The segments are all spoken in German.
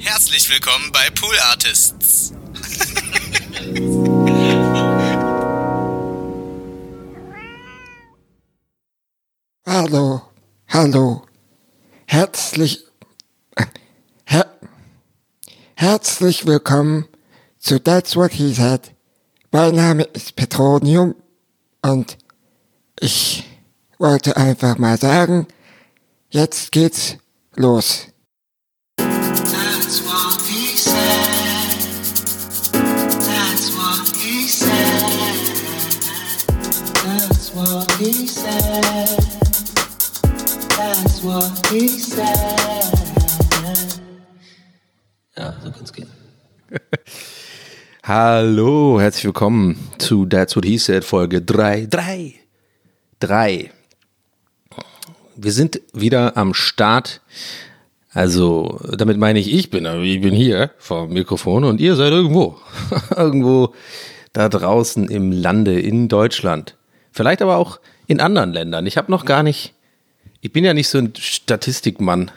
Herzlich willkommen bei Pool Artists. Hallo, hallo. Herzlich, her, herzlich willkommen zu That's What He Said. Mein Name ist Petronium und ich wollte einfach mal sagen, jetzt geht's los. He said. That's what he said. Ja, so kann's gehen. Hallo, herzlich willkommen zu That's What He Said Folge 3. 3. 3. Wir sind wieder am Start. Also, damit meine ich, ich bin, ich bin hier vor dem Mikrofon und ihr seid irgendwo. irgendwo da draußen im Lande in Deutschland. Vielleicht aber auch in anderen Ländern. Ich habe noch gar nicht, ich bin ja nicht so ein Statistikmann.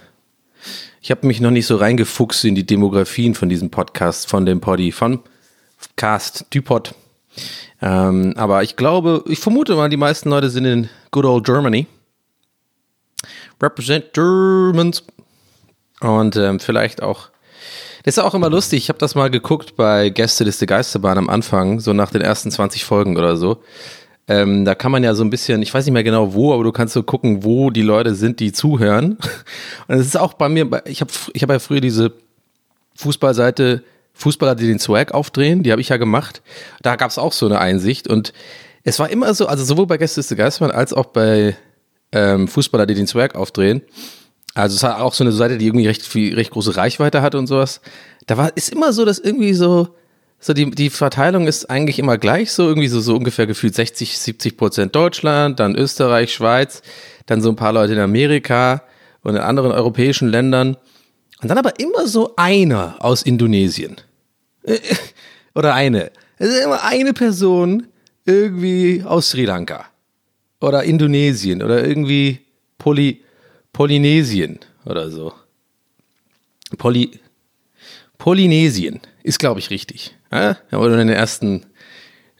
Ich habe mich noch nicht so reingefuchst in die Demografien von diesem Podcast, von dem Poddy, von Cast, Dupod. Ähm, aber ich glaube, ich vermute mal, die meisten Leute sind in good old Germany. Represent Germans. Und ähm, vielleicht auch. Das ist auch immer lustig. Ich habe das mal geguckt bei Gästeliste Geisterbahn am Anfang, so nach den ersten 20 Folgen oder so. Ähm, da kann man ja so ein bisschen, ich weiß nicht mehr genau wo, aber du kannst so gucken, wo die Leute sind, die zuhören. Und es ist auch bei mir, ich habe ich hab ja früher diese Fußballseite, Fußballer, die den Swag aufdrehen, die habe ich ja gemacht. Da gab es auch so eine Einsicht. Und es war immer so, also sowohl bei Gästeliste Geisterbahn als auch bei ähm, Fußballer, die den Swag aufdrehen. Also es hat auch so eine Seite, die irgendwie recht viel, recht große Reichweite hat und sowas. Da war, ist immer so, dass irgendwie so, so die, die Verteilung ist eigentlich immer gleich so, irgendwie so, so ungefähr gefühlt 60, 70 Prozent Deutschland, dann Österreich, Schweiz, dann so ein paar Leute in Amerika und in anderen europäischen Ländern. Und dann aber immer so einer aus Indonesien. Oder eine. Es ist immer eine Person irgendwie aus Sri Lanka. Oder Indonesien. Oder irgendwie Poly, Polynesien oder so. Poly, Polynesien ist, glaube ich, richtig. Ja? Oder in den ersten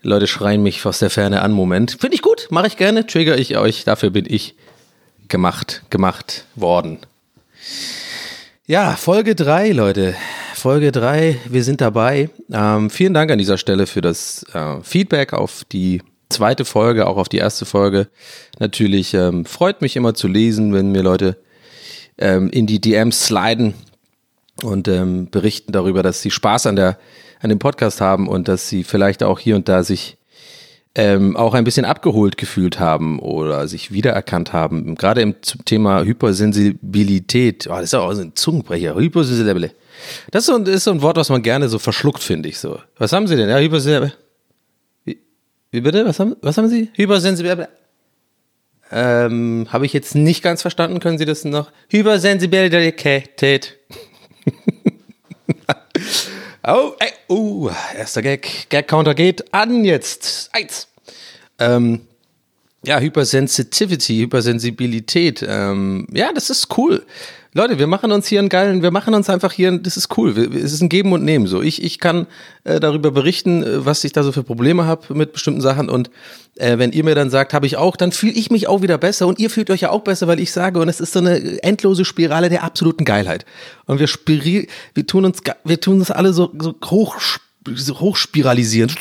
Leute schreien mich aus der Ferne an. Moment. Finde ich gut, mache ich gerne, trigger ich euch. Dafür bin ich gemacht, gemacht worden. Ja, Folge 3, Leute. Folge 3, wir sind dabei. Ähm, vielen Dank an dieser Stelle für das äh, Feedback auf die zweite Folge, auch auf die erste Folge. Natürlich ähm, freut mich immer zu lesen, wenn mir Leute ähm, in die DMs sliden und ähm, berichten darüber, dass sie Spaß an der an dem Podcast haben und dass sie vielleicht auch hier und da sich ähm, auch ein bisschen abgeholt gefühlt haben oder sich wiedererkannt haben. Gerade im Thema Hypersensibilität. Oh, das ist auch so ein Zungenbrecher. Hypersensibilität. Das ist so, ein, ist so ein Wort, was man gerne so verschluckt, finde ich so. Was haben Sie denn? Ja, Hypersensibilität. Wie, wie bitte? Was haben, was haben Sie? Hypersensibilität. Ähm, habe ich jetzt nicht ganz verstanden. Können Sie das noch? Hypersensibilität. Oh, ey, oh, erster Gag. Gag-Counter geht an jetzt. Eins. Ähm, ja, Hypersensitivity, Hypersensibilität. Ähm, ja, das ist cool. Leute, wir machen uns hier einen geilen, wir machen uns einfach hier, das ist cool. Es ist ein Geben und Nehmen. So, ich, ich kann äh, darüber berichten, äh, was ich da so für Probleme habe mit bestimmten Sachen. Und äh, wenn ihr mir dann sagt, habe ich auch, dann fühle ich mich auch wieder besser und ihr fühlt euch ja auch besser, weil ich sage, und es ist so eine endlose Spirale der absoluten Geilheit. Und wir spiri wir tun uns, wir tun uns alle so, so hoch, so hochspiralisieren.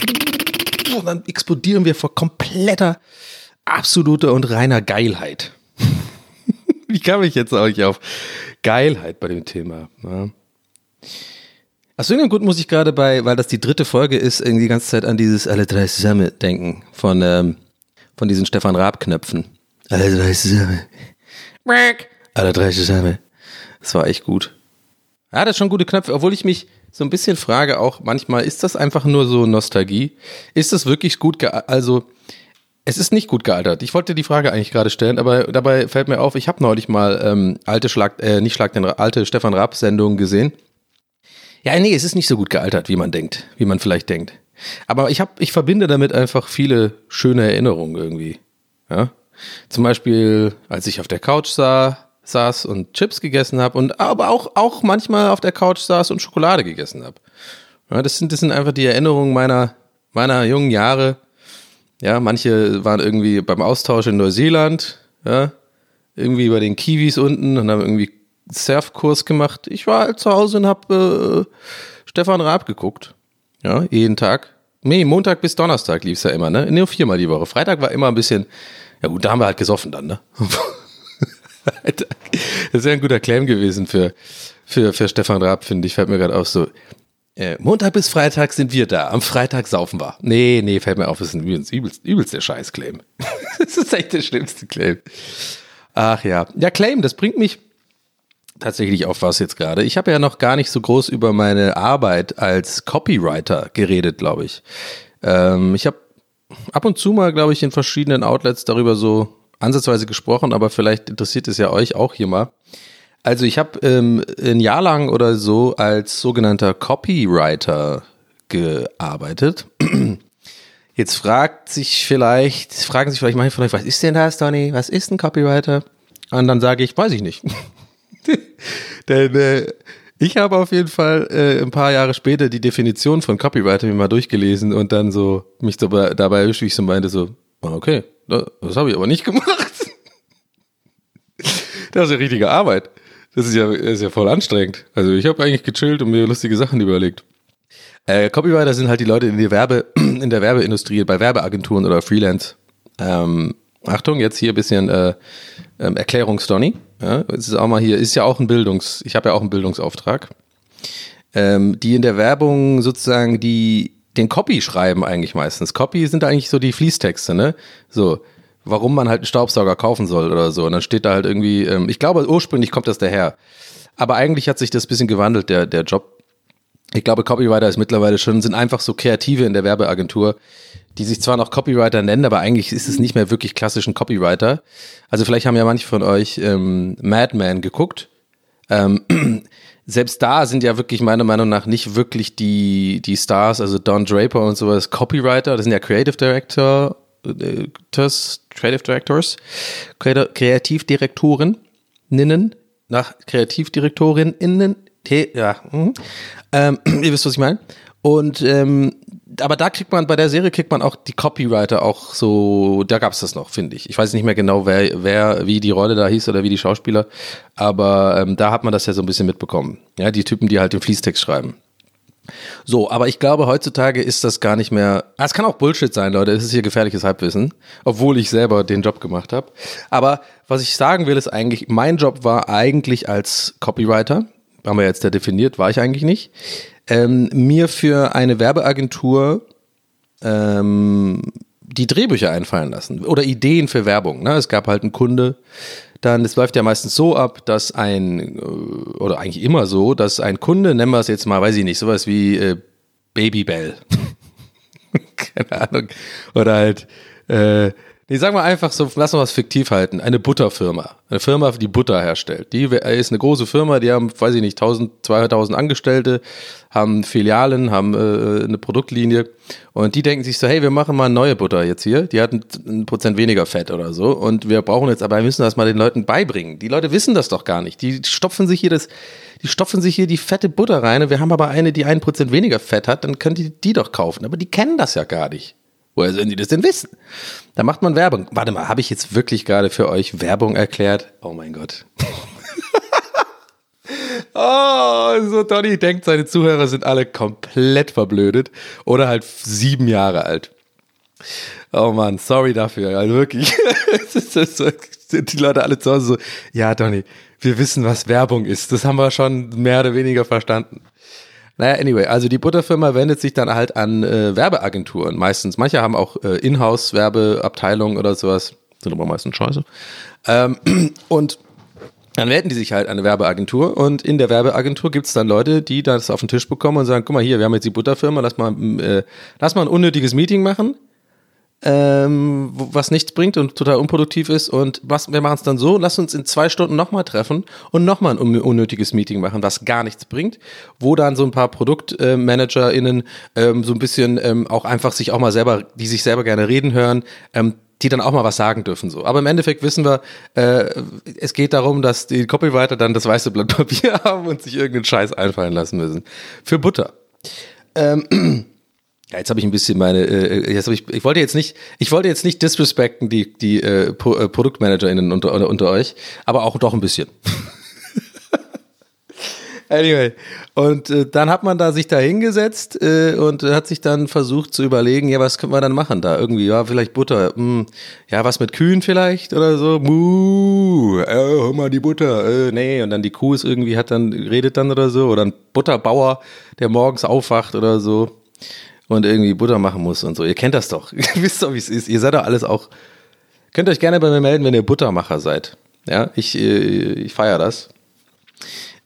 Und dann explodieren wir vor kompletter, absoluter und reiner Geilheit. Wie kam ich jetzt eigentlich auf Geilheit bei dem Thema? Ja. Aus irgendeinem Grund muss ich gerade bei, weil das die dritte Folge ist, irgendwie die ganze Zeit an dieses Alle drei zusammen denken von, ähm, von diesen Stefan Raab-Knöpfen. Alle drei zusammen. Alle drei zusammen. Das war echt gut. Ja, das ist schon gute Knöpfe, obwohl ich mich so ein bisschen frage auch manchmal, ist das einfach nur so Nostalgie? Ist das wirklich gut, ge also es ist nicht gut gealtert. Ich wollte die Frage eigentlich gerade stellen, aber dabei fällt mir auf, ich habe neulich mal ähm, alte Schlag, äh, nicht Schlag den alte Stefan Raab Sendungen gesehen. Ja, nee, es ist nicht so gut gealtert, wie man denkt, wie man vielleicht denkt. Aber ich habe, ich verbinde damit einfach viele schöne Erinnerungen irgendwie. Ja? Zum Beispiel, als ich auf der Couch sah, saß und Chips gegessen habe und aber auch, auch manchmal auf der Couch saß und Schokolade gegessen habe. Ja, das, sind, das sind einfach die Erinnerungen meiner, meiner jungen Jahre. Ja, manche waren irgendwie beim Austausch in Neuseeland, ja, irgendwie bei den Kiwis unten und haben irgendwie Surfkurs gemacht. Ich war halt zu Hause und habe äh, Stefan Raab geguckt. Ja, jeden Tag. Nee, Montag bis Donnerstag lief's ja immer, ne? Nur viermal die Woche. Freitag war immer ein bisschen, ja gut, da haben wir halt gesoffen dann, ne? das ist ja ein guter Claim gewesen für, für, für Stefan Raab, finde ich. Fällt mir gerade auf so. Äh, Montag bis Freitag sind wir da. Am Freitag saufen wir. Nee, nee, fällt mir auf, das ist ein übelst, übelst, der Scheiß-Claim. das ist echt der schlimmste Claim. Ach ja. Ja, Claim, das bringt mich tatsächlich auf was jetzt gerade. Ich habe ja noch gar nicht so groß über meine Arbeit als Copywriter geredet, glaube ich. Ähm, ich habe ab und zu mal, glaube ich, in verschiedenen Outlets darüber so ansatzweise gesprochen, aber vielleicht interessiert es ja euch auch hier mal. Also ich habe ähm, ein Jahr lang oder so als sogenannter Copywriter gearbeitet. Jetzt fragt sich vielleicht, fragen sich vielleicht manche von euch, was ist denn das, Donny? Was ist ein Copywriter? Und dann sage ich, weiß ich nicht. Denn äh, ich habe auf jeden Fall äh, ein paar Jahre später die Definition von Copywriter mir mal durchgelesen und dann so mich dabei, dabei erwischt, wie ich so meinte, so, ah, okay, das, das habe ich aber nicht gemacht. Das ist ja richtige Arbeit. Das ist ja, ist ja voll anstrengend. Also ich habe eigentlich gechillt und mir lustige Sachen überlegt. Äh, Copywriter sind halt die Leute in der Werbe, in der Werbeindustrie, bei Werbeagenturen oder Freelance. Ähm, Achtung, jetzt hier ein bisschen äh, ähm, Erklärungsdonny. Ja, es ist auch mal hier, ist ja auch ein Bildungs, ich habe ja auch einen Bildungsauftrag. Ähm, die in der Werbung sozusagen die den Copy schreiben eigentlich meistens. Copy sind eigentlich so die Fließtexte, ne? So, warum man halt einen Staubsauger kaufen soll oder so. Und dann steht da halt irgendwie, ähm, ich glaube, ursprünglich kommt das daher. Aber eigentlich hat sich das bisschen gewandelt, der, der Job. Ich glaube, Copywriter ist mittlerweile schon, sind einfach so Kreative in der Werbeagentur, die sich zwar noch Copywriter nennen, aber eigentlich ist es nicht mehr wirklich klassisch ein Copywriter. Also vielleicht haben ja manche von euch ähm, Madman geguckt. Ähm, selbst da sind ja wirklich meiner Meinung nach nicht wirklich die, die Stars, also Don Draper und sowas, Copywriter, das sind ja Creative Director, äh, Creative Directors, Kreativdirektoren, Ninnen, nach Kreativdirektorinnen, innen, ja, hm. ähm, ihr wisst, was ich meine. Und ähm, aber da kriegt man, bei der Serie kriegt man auch die Copywriter auch so, da gab's das noch, finde ich. Ich weiß nicht mehr genau, wer, wer, wie die Rolle da hieß oder wie die Schauspieler, aber ähm, da hat man das ja so ein bisschen mitbekommen. Ja, die Typen, die halt den Fließtext schreiben. So, aber ich glaube, heutzutage ist das gar nicht mehr. Ah, es kann auch Bullshit sein, Leute. Es ist hier gefährliches Halbwissen, obwohl ich selber den Job gemacht habe. Aber was ich sagen will, ist eigentlich, mein Job war eigentlich als Copywriter. Haben wir jetzt ja definiert, war ich eigentlich nicht ähm, mir für eine Werbeagentur ähm, die Drehbücher einfallen lassen oder Ideen für Werbung. Ne? Es gab halt einen Kunde, dann, es läuft ja meistens so ab, dass ein, äh, oder eigentlich immer so, dass ein Kunde, nennen wir es jetzt mal, weiß ich nicht, sowas wie äh, Babybell. Keine Ahnung. Oder halt, äh, Nee, sagen wir einfach so, lass uns was fiktiv halten. Eine Butterfirma. Eine Firma, die Butter herstellt. Die ist eine große Firma, die haben, weiß ich nicht, 1000, 2000 Angestellte, haben Filialen, haben äh, eine Produktlinie und die denken sich so, hey, wir machen mal neue Butter jetzt hier. Die hat ein Prozent weniger Fett oder so und wir brauchen jetzt, aber wir müssen das mal den Leuten beibringen. Die Leute wissen das doch gar nicht. Die stopfen sich hier das, die stopfen sich hier die fette Butter rein und wir haben aber eine, die ein Prozent weniger Fett hat, dann könnt ihr die doch kaufen. Aber die kennen das ja gar nicht. Woher sollen die das denn wissen? Da macht man Werbung. Warte mal, habe ich jetzt wirklich gerade für euch Werbung erklärt? Oh mein Gott. oh, so Donny denkt, seine Zuhörer sind alle komplett verblödet oder halt sieben Jahre alt. Oh Mann, sorry dafür. Also wirklich. die Leute alle zu Hause so, ja, Donny, wir wissen, was Werbung ist. Das haben wir schon mehr oder weniger verstanden. Naja, anyway, also die Butterfirma wendet sich dann halt an äh, Werbeagenturen meistens. Manche haben auch äh, Inhouse-Werbeabteilungen oder sowas. Sind aber meistens scheiße. Ähm, und dann wenden die sich halt an eine Werbeagentur und in der Werbeagentur gibt's dann Leute, die das auf den Tisch bekommen und sagen, guck mal hier, wir haben jetzt die Butterfirma, lass mal, äh, lass mal ein unnötiges Meeting machen ähm, was nichts bringt und total unproduktiv ist. Und was, wir machen es dann so, lass uns in zwei Stunden nochmal treffen und nochmal ein unnötiges Meeting machen, was gar nichts bringt, wo dann so ein paar ProduktmanagerInnen ähm, so ein bisschen ähm, auch einfach sich auch mal selber, die sich selber gerne reden hören, ähm, die dann auch mal was sagen dürfen. so. Aber im Endeffekt wissen wir, äh, es geht darum, dass die Copywriter dann das weiße Blatt Papier haben und sich irgendeinen Scheiß einfallen lassen müssen. Für Butter. Ähm, ja, jetzt habe ich ein bisschen meine, äh, jetzt hab ich, ich wollte jetzt nicht, ich wollte jetzt nicht disrespekten die die äh, äh, ProduktmanagerInnen unter, unter, unter euch, aber auch doch ein bisschen. Anyway, und äh, dann hat man da sich da hingesetzt äh, und hat sich dann versucht zu überlegen, ja, was können wir dann machen da? Irgendwie, ja, vielleicht Butter. Hm, ja, was mit Kühen vielleicht oder so? Muh, äh, hör mal die Butter. Äh, nee, und dann die Kuh ist irgendwie, hat dann, redet dann oder so. Oder ein Butterbauer, der morgens aufwacht oder so und irgendwie Butter machen muss und so. Ihr kennt das doch. Ihr wisst doch, wie es ist. Ihr seid doch alles auch. Könnt euch gerne bei mir melden, wenn ihr Buttermacher seid. Ja, ich, äh, ich feiere das.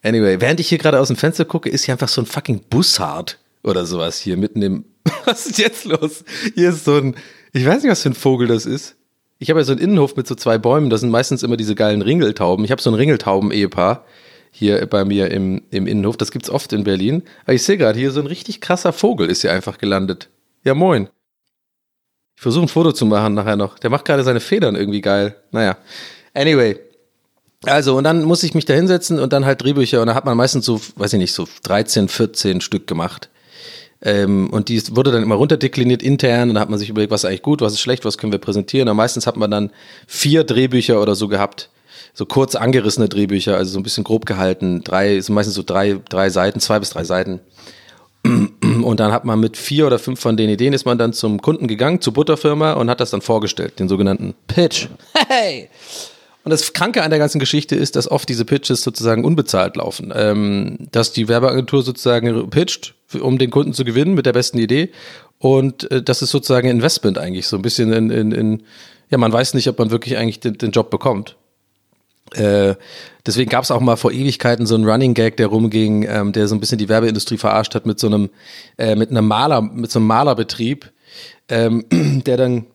Anyway, während ich hier gerade aus dem Fenster gucke, ist hier einfach so ein fucking Bussard oder sowas hier mitten im. Was ist jetzt los? Hier ist so ein. Ich weiß nicht, was für ein Vogel das ist. Ich habe ja so einen Innenhof mit so zwei Bäumen. Das sind meistens immer diese geilen Ringeltauben. Ich habe so ein Ringeltauben-Ehepaar hier bei mir im, im Innenhof. Das gibt's oft in Berlin. Aber ich sehe gerade hier so ein richtig krasser Vogel ist hier einfach gelandet. Ja, moin. Ich versuche ein Foto zu machen nachher noch. Der macht gerade seine Federn irgendwie geil. Naja. Anyway, also, und dann muss ich mich da hinsetzen und dann halt Drehbücher und da hat man meistens so, weiß ich nicht, so 13, 14 Stück gemacht. Ähm, und die wurde dann immer runterdekliniert intern und dann hat man sich überlegt, was ist eigentlich gut, was ist schlecht, was können wir präsentieren. Und meistens hat man dann vier Drehbücher oder so gehabt. So kurz angerissene Drehbücher, also so ein bisschen grob gehalten. Drei, so meistens so drei, drei Seiten, zwei bis drei Seiten. Und dann hat man mit vier oder fünf von den Ideen ist man dann zum Kunden gegangen, zur Butterfirma und hat das dann vorgestellt, den sogenannten Pitch. Hey! Und das Kranke an der ganzen Geschichte ist, dass oft diese Pitches sozusagen unbezahlt laufen. Ähm, dass die Werbeagentur sozusagen pitcht, um den Kunden zu gewinnen mit der besten Idee. Und äh, das ist sozusagen Investment eigentlich, so ein bisschen in, in, in ja, man weiß nicht, ob man wirklich eigentlich den, den Job bekommt. Äh, deswegen gab es auch mal vor Ewigkeiten so einen Running Gag, der rumging, ähm, der so ein bisschen die Werbeindustrie verarscht hat mit so einem, äh, mit einem Maler, mit so einem Malerbetrieb, ähm, der dann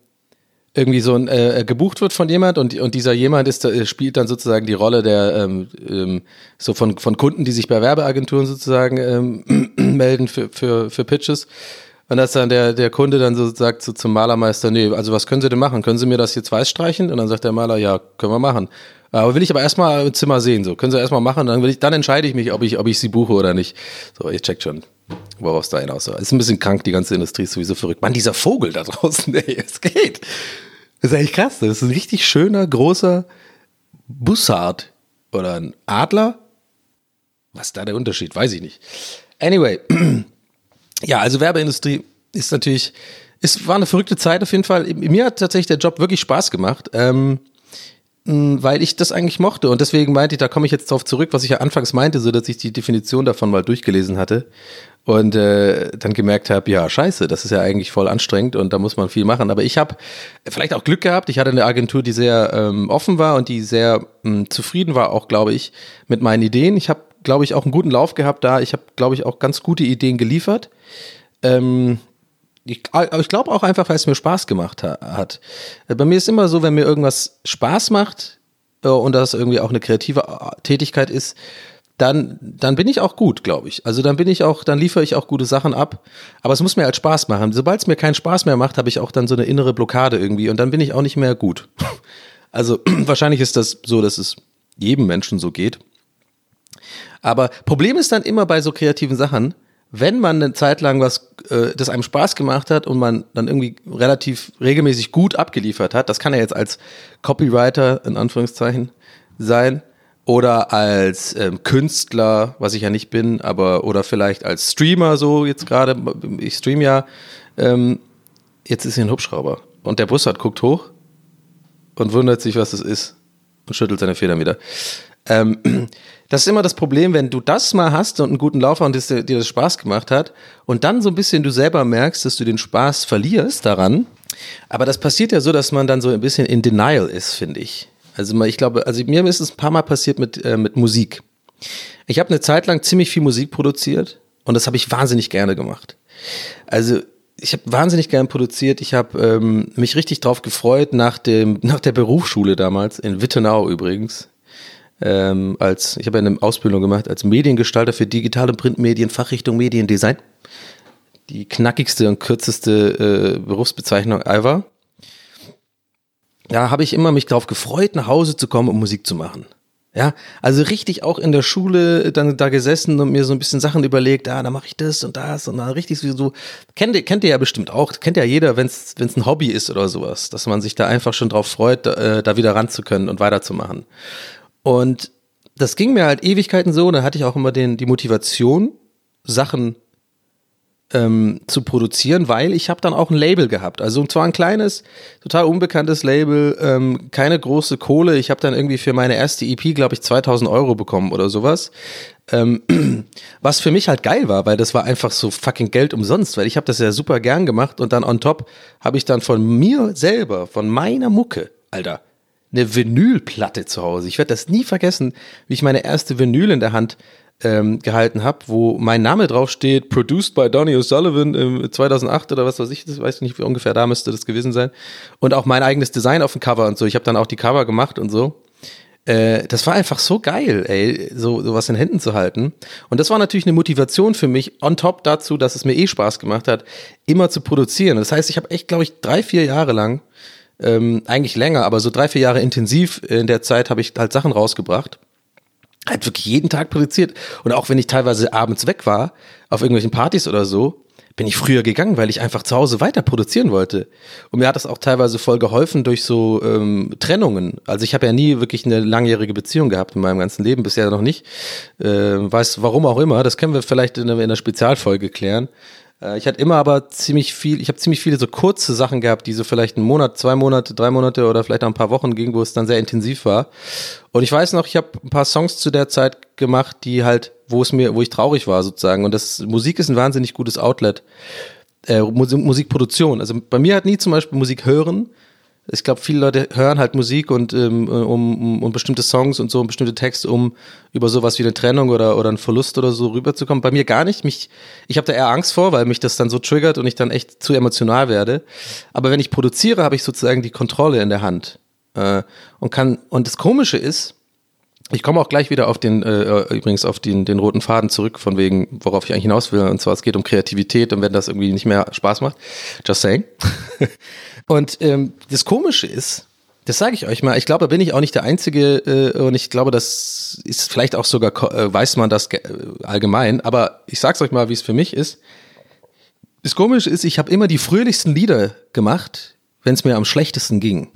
irgendwie so ein, äh, gebucht wird von jemand und, und dieser jemand ist, äh, spielt dann sozusagen die Rolle der ähm, ähm, so von, von Kunden, die sich bei Werbeagenturen sozusagen ähm, melden für, für, für Pitches. Und dass dann der, der Kunde dann so sagt so zum Malermeister, nee, also was können Sie denn machen? Können Sie mir das jetzt weiß streichen? Und dann sagt der Maler, ja, können wir machen. Aber will ich aber erstmal im Zimmer sehen, so. Können Sie erstmal machen, dann will ich, dann entscheide ich mich, ob ich, ob ich sie buche oder nicht. So, ihr checkt schon, worauf es da hinaus war. Ist ein bisschen krank, die ganze Industrie ist sowieso verrückt. Mann, dieser Vogel da draußen, ey, es geht. Das ist eigentlich krass. Das ist ein richtig schöner, großer Bussard oder ein Adler. Was ist da der Unterschied? Weiß ich nicht. Anyway. Ja, also Werbeindustrie ist natürlich, es war eine verrückte Zeit auf jeden Fall. Mir hat tatsächlich der Job wirklich Spaß gemacht. Ähm, weil ich das eigentlich mochte. Und deswegen meinte ich, da komme ich jetzt drauf zurück, was ich ja anfangs meinte, so dass ich die Definition davon mal durchgelesen hatte und äh, dann gemerkt habe, ja, scheiße, das ist ja eigentlich voll anstrengend und da muss man viel machen. Aber ich habe vielleicht auch Glück gehabt. Ich hatte eine Agentur, die sehr ähm, offen war und die sehr ähm, zufrieden war, auch glaube ich, mit meinen Ideen. Ich habe, glaube ich, auch einen guten Lauf gehabt da. Ich habe, glaube ich, auch ganz gute Ideen geliefert. Ähm, ich, aber ich glaube auch einfach, weil es mir Spaß gemacht ha hat. Bei mir ist immer so, wenn mir irgendwas Spaß macht äh, und das irgendwie auch eine kreative äh, Tätigkeit ist, dann, dann bin ich auch gut, glaube ich. Also dann bin ich auch, dann liefere ich auch gute Sachen ab. Aber es muss mir halt Spaß machen. Sobald es mir keinen Spaß mehr macht, habe ich auch dann so eine innere Blockade irgendwie und dann bin ich auch nicht mehr gut. Also wahrscheinlich ist das so, dass es jedem Menschen so geht. Aber Problem ist dann immer bei so kreativen Sachen, wenn man eine Zeit lang was, äh, das einem Spaß gemacht hat und man dann irgendwie relativ regelmäßig gut abgeliefert hat, das kann ja jetzt als Copywriter in Anführungszeichen sein, oder als ähm, Künstler, was ich ja nicht bin, aber oder vielleicht als Streamer so jetzt gerade, ich stream ja, ähm, jetzt ist hier ein Hubschrauber und der Bussard guckt hoch und wundert sich, was das ist und schüttelt seine Federn wieder. Ähm, das ist immer das Problem, wenn du das mal hast und einen guten Laufer und das, dir das Spaß gemacht hat und dann so ein bisschen du selber merkst, dass du den Spaß verlierst daran. Aber das passiert ja so, dass man dann so ein bisschen in Denial ist, finde ich. Also ich glaube, also mir ist es ein paar Mal passiert mit, äh, mit Musik. Ich habe eine Zeit lang ziemlich viel Musik produziert und das habe ich wahnsinnig gerne gemacht. Also ich habe wahnsinnig gern produziert. Ich habe ähm, mich richtig drauf gefreut nach dem nach der Berufsschule damals in Wittenau übrigens. Ähm, als ich habe eine Ausbildung gemacht als Mediengestalter für digitale Printmedien, Fachrichtung Mediendesign. Die knackigste und kürzeste äh, Berufsbezeichnung ever. da habe ich immer mich drauf gefreut, nach Hause zu kommen und Musik zu machen. Ja, also richtig auch in der Schule dann da gesessen und mir so ein bisschen Sachen überlegt, ah, da mache ich das und das und dann richtig so, kennt ihr, kennt ihr ja bestimmt auch, kennt ja jeder, wenn es ein Hobby ist oder sowas, dass man sich da einfach schon drauf freut, da, äh, da wieder ranzukönnen und weiterzumachen. Und das ging mir halt Ewigkeiten so, da hatte ich auch immer den, die Motivation, Sachen ähm, zu produzieren, weil ich habe dann auch ein Label gehabt. Also zwar ein kleines, total unbekanntes Label, ähm, keine große Kohle. Ich habe dann irgendwie für meine erste EP, glaube ich, 2000 Euro bekommen oder sowas. Ähm, was für mich halt geil war, weil das war einfach so fucking Geld umsonst, weil ich habe das ja super gern gemacht und dann on top habe ich dann von mir selber, von meiner Mucke, Alter, eine Vinylplatte zu Hause. Ich werde das nie vergessen, wie ich meine erste Vinyl in der Hand ähm, gehalten habe, wo mein Name draufsteht, produced by Donny O'Sullivan im 2008 oder was weiß ich, das weiß ich nicht, wie ungefähr da müsste das gewesen sein. Und auch mein eigenes Design auf dem Cover und so. Ich habe dann auch die Cover gemacht und so. Äh, das war einfach so geil, ey, so, so was in Händen zu halten. Und das war natürlich eine Motivation für mich, on top dazu, dass es mir eh Spaß gemacht hat, immer zu produzieren. Das heißt, ich habe echt, glaube ich, drei, vier Jahre lang, ähm, eigentlich länger, aber so drei, vier Jahre intensiv in der Zeit habe ich halt Sachen rausgebracht halt wirklich jeden Tag produziert. Und auch wenn ich teilweise abends weg war, auf irgendwelchen Partys oder so, bin ich früher gegangen, weil ich einfach zu Hause weiter produzieren wollte. Und mir hat das auch teilweise voll geholfen durch so ähm, Trennungen. Also ich habe ja nie wirklich eine langjährige Beziehung gehabt in meinem ganzen Leben, bisher noch nicht. Äh, weiß warum auch immer, das können wir vielleicht in einer Spezialfolge klären. Äh, ich hatte immer aber ziemlich viel, ich habe ziemlich viele so kurze Sachen gehabt, die so vielleicht einen Monat, zwei Monate, drei Monate oder vielleicht auch ein paar Wochen gingen, wo es dann sehr intensiv war. Und ich weiß noch, ich habe ein paar Songs zu der Zeit gemacht, die halt, wo es mir, wo ich traurig war sozusagen. Und das Musik ist ein wahnsinnig gutes Outlet. Äh, Musikproduktion. Also bei mir hat nie zum Beispiel Musik hören ich glaube, viele Leute hören halt Musik und ähm, um, um, um bestimmte Songs und so, um bestimmte Texte, um über sowas wie eine Trennung oder, oder einen Verlust oder so rüberzukommen. Bei mir gar nicht. Mich, ich habe da eher Angst vor, weil mich das dann so triggert und ich dann echt zu emotional werde. Aber wenn ich produziere, habe ich sozusagen die Kontrolle in der Hand. Äh, und kann, und das Komische ist, ich komme auch gleich wieder auf den, äh, übrigens auf den, den roten Faden zurück, von wegen, worauf ich eigentlich hinaus will. Und zwar, es geht um Kreativität und wenn das irgendwie nicht mehr Spaß macht. Just saying. und ähm, das Komische ist, das sage ich euch mal, ich glaube, da bin ich auch nicht der Einzige äh, und ich glaube, das ist vielleicht auch sogar, äh, weiß man das äh, allgemein, aber ich sag's euch mal, wie es für mich ist. Das Komische ist, ich habe immer die fröhlichsten Lieder gemacht, wenn es mir am schlechtesten ging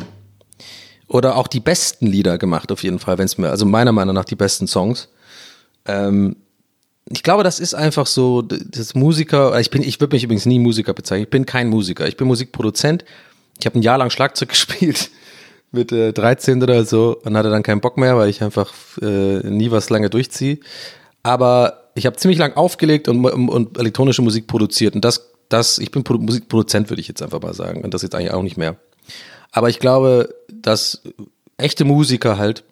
oder auch die besten Lieder gemacht, auf jeden Fall, wenn es mir, also meiner Meinung nach die besten Songs. Ähm, ich glaube, das ist einfach so, das Musiker, ich bin, ich würde mich übrigens nie Musiker bezeichnen, ich bin kein Musiker, ich bin Musikproduzent. Ich habe ein Jahr lang Schlagzeug gespielt mit äh, 13 oder so und hatte dann keinen Bock mehr, weil ich einfach äh, nie was lange durchziehe. Aber ich habe ziemlich lang aufgelegt und, und, elektronische Musik produziert und das, das, ich bin Pro Musikproduzent, würde ich jetzt einfach mal sagen und das jetzt eigentlich auch nicht mehr. Aber ich glaube, dass echte Musiker halt,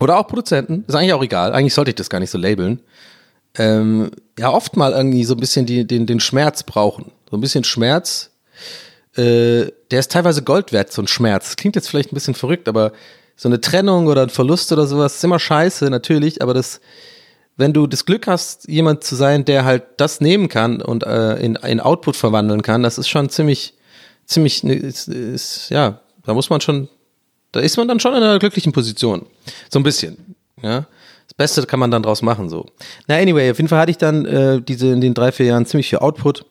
oder auch Produzenten, ist eigentlich auch egal, eigentlich sollte ich das gar nicht so labeln, ähm, ja oft mal irgendwie so ein bisschen die, den, den Schmerz brauchen. So ein bisschen Schmerz, äh, der ist teilweise Gold wert, so ein Schmerz. Klingt jetzt vielleicht ein bisschen verrückt, aber so eine Trennung oder ein Verlust oder sowas ist immer scheiße, natürlich, aber das, wenn du das Glück hast, jemand zu sein, der halt das nehmen kann und äh, in, in Output verwandeln kann, das ist schon ziemlich, ziemlich, ne, ist, ist, ja, da muss man schon, da ist man dann schon in einer glücklichen Position. So ein bisschen, ja. Das Beste kann man dann draus machen, so. Na, anyway, auf jeden Fall hatte ich dann äh, diese in den drei, vier Jahren ziemlich viel Output.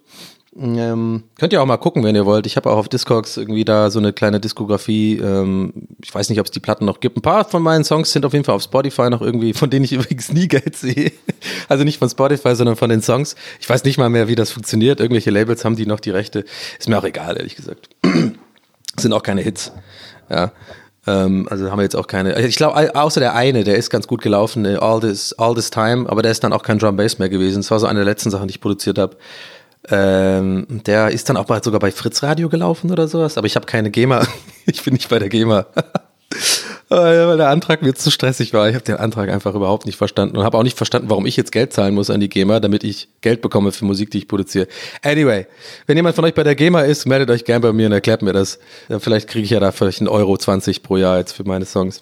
Ähm, könnt ihr auch mal gucken, wenn ihr wollt. Ich habe auch auf Discogs irgendwie da so eine kleine Diskografie. Ähm, ich weiß nicht, ob es die Platten noch gibt. Ein paar von meinen Songs sind auf jeden Fall auf Spotify noch irgendwie, von denen ich übrigens nie Geld sehe. Also nicht von Spotify, sondern von den Songs. Ich weiß nicht mal mehr, wie das funktioniert. Irgendwelche Labels haben die noch die Rechte. Ist mir auch egal, ehrlich gesagt. sind auch keine Hits. Ja. Ähm, also haben wir jetzt auch keine. Ich glaube, außer der eine, der ist ganz gut gelaufen, äh, All This, All This Time, aber der ist dann auch kein Drum Bass mehr gewesen. Das war so eine der letzten Sachen, die ich produziert habe. Ähm, der ist dann auch bald sogar bei Fritz Radio gelaufen oder sowas, aber ich habe keine GEMA. ich bin nicht bei der GEMA. weil der Antrag mir zu stressig war. Ich habe den Antrag einfach überhaupt nicht verstanden und habe auch nicht verstanden, warum ich jetzt Geld zahlen muss an die GEMA, damit ich Geld bekomme für Musik, die ich produziere. Anyway, wenn jemand von euch bei der GEMA ist, meldet euch gern bei mir und erklärt mir das. Vielleicht kriege ich ja da vielleicht einen Euro 20 pro Jahr jetzt für meine Songs.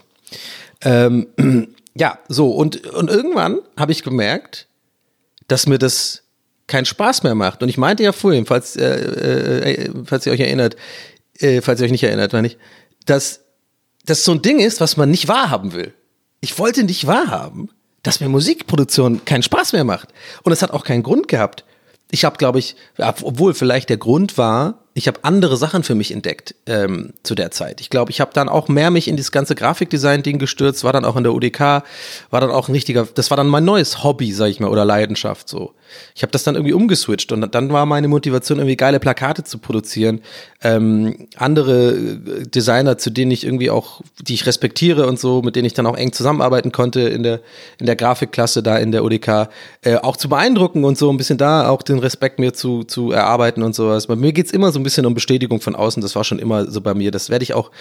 Ähm, ja, so und, und irgendwann habe ich gemerkt, dass mir das keinen Spaß mehr macht. Und ich meinte ja vorhin, falls, äh, äh, äh falls ihr euch erinnert, äh, falls ihr euch nicht erinnert, meine ich, dass das so ein Ding ist, was man nicht wahrhaben will. Ich wollte nicht wahrhaben, dass mir Musikproduktion keinen Spaß mehr macht. Und es hat auch keinen Grund gehabt. Ich habe, glaube ich, obwohl vielleicht der Grund war, ich habe andere Sachen für mich entdeckt ähm, zu der Zeit. Ich glaube, ich habe dann auch mehr mich in dieses ganze Grafikdesign-Ding gestürzt, war dann auch in der UDK, war dann auch ein richtiger, das war dann mein neues Hobby, sag ich mal, oder Leidenschaft so. Ich habe das dann irgendwie umgeswitcht und dann war meine Motivation, irgendwie geile Plakate zu produzieren, ähm, andere äh, Designer, zu denen ich irgendwie auch, die ich respektiere und so, mit denen ich dann auch eng zusammenarbeiten konnte in der in der Grafikklasse da in der UDK, äh, auch zu beeindrucken und so ein bisschen da auch den Respekt mir zu zu erarbeiten und sowas. Bei mir geht's immer so ein bisschen um Bestätigung von außen. Das war schon immer so bei mir. Das werde ich auch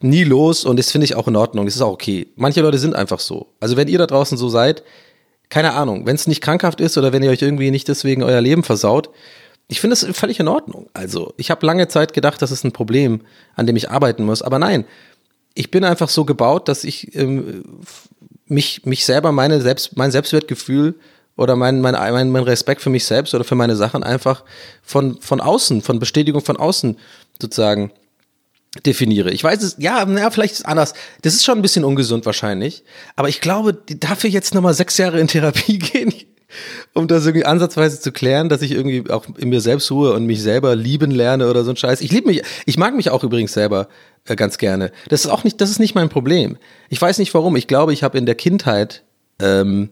nie los und das finde ich auch in Ordnung. Das ist auch okay. Manche Leute sind einfach so. Also wenn ihr da draußen so seid, keine Ahnung, wenn es nicht krankhaft ist oder wenn ihr euch irgendwie nicht deswegen euer Leben versaut, ich finde es völlig in Ordnung. Also ich habe lange Zeit gedacht, das ist ein Problem, an dem ich arbeiten muss. Aber nein, ich bin einfach so gebaut, dass ich ähm, mich, mich selber, meine Selbst, mein Selbstwertgefühl oder mein, mein, mein, mein Respekt für mich selbst oder für meine Sachen einfach von, von außen, von Bestätigung von außen sozusagen definiere. Ich weiß es, ja, naja, vielleicht ist es anders. Das ist schon ein bisschen ungesund wahrscheinlich. Aber ich glaube, dafür jetzt nochmal sechs Jahre in Therapie gehen, um das irgendwie ansatzweise zu klären, dass ich irgendwie auch in mir selbst ruhe und mich selber lieben lerne oder so ein Scheiß. Ich liebe mich, ich mag mich auch übrigens selber äh, ganz gerne. Das ist auch nicht, das ist nicht mein Problem. Ich weiß nicht warum. Ich glaube, ich habe in der Kindheit, ähm,